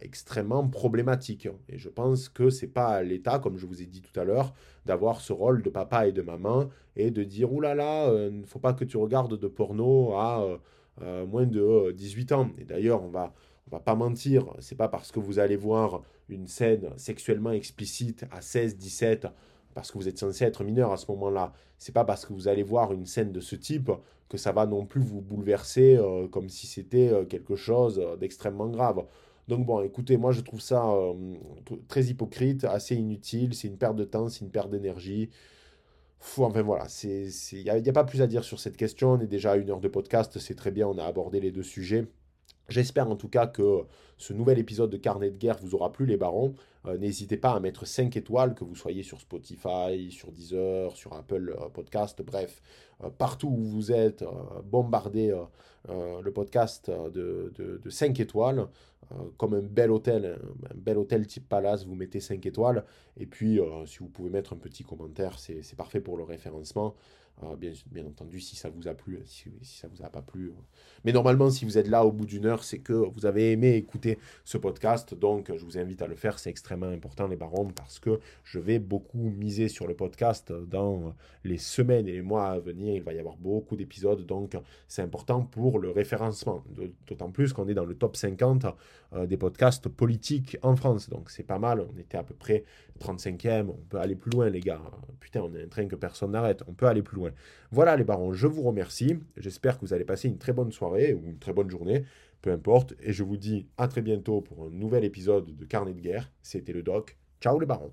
A: extrêmement problématique. Et je pense que c'est pas à l'État, comme je vous ai dit tout à l'heure, d'avoir ce rôle de papa et de maman et de dire oulala, là là, il ne faut pas que tu regardes de porno à moins de 18 ans. Et d'ailleurs, on va on va pas mentir, c'est pas parce que vous allez voir une scène sexuellement explicite à 16, 17 parce que vous êtes censé être mineur à ce moment-là. C'est pas parce que vous allez voir une scène de ce type que ça va non plus vous bouleverser euh, comme si c'était euh, quelque chose euh, d'extrêmement grave. Donc bon, écoutez, moi je trouve ça très hypocrite, assez inutile, c'est une perte de temps, c'est une perte d'énergie. enfin voilà, il n'y a, a, pas plus à dire sur cette question. On est déjà à une heure de podcast, c'est très bien, on a abordé les deux sujets. J'espère en tout cas que ce nouvel épisode de Carnet de guerre vous aura plu les barons. Euh, n'hésitez pas à mettre 5 étoiles, que vous soyez sur Spotify, sur Deezer, sur Apple euh, Podcast, bref, euh, partout où vous êtes, bombardez le podcast de, de, 5 étoiles, comme un bel hôtel, un, bel hôtel type palace, vous mettez 5 étoiles. Et puis, si vous pouvez mettre un petit commentaire, c'est parfait pour le référencement. Ah, bien, bien, entendu, si ça vous a plu, si, si ça vous a pas plu. Euh. Mais normalement, si vous êtes là au bout d'une heure, c'est que vous avez aimé écouter ce podcast. Donc, je vous invite à le faire. C'est extrêmement important, les barons, parce que je vais beaucoup miser sur le podcast dans les semaines et les mois à venir. Il va y avoir beaucoup d'épisodes. Donc, c'est important pour le référencement. D'autant plus qu'on est dans le top 50 euh, des podcasts politiques en France. Donc, c'est pas mal. On était à peu près 35e. On peut aller plus loin, les gars. Putain, on est un train que personne n'arrête. On peut aller plus loin. Voilà les barons, je vous remercie. J'espère que vous allez passer une très bonne soirée ou une très bonne journée, peu importe. Et je vous dis à très bientôt pour un nouvel épisode de Carnet de guerre. C'était le doc. Ciao les barons.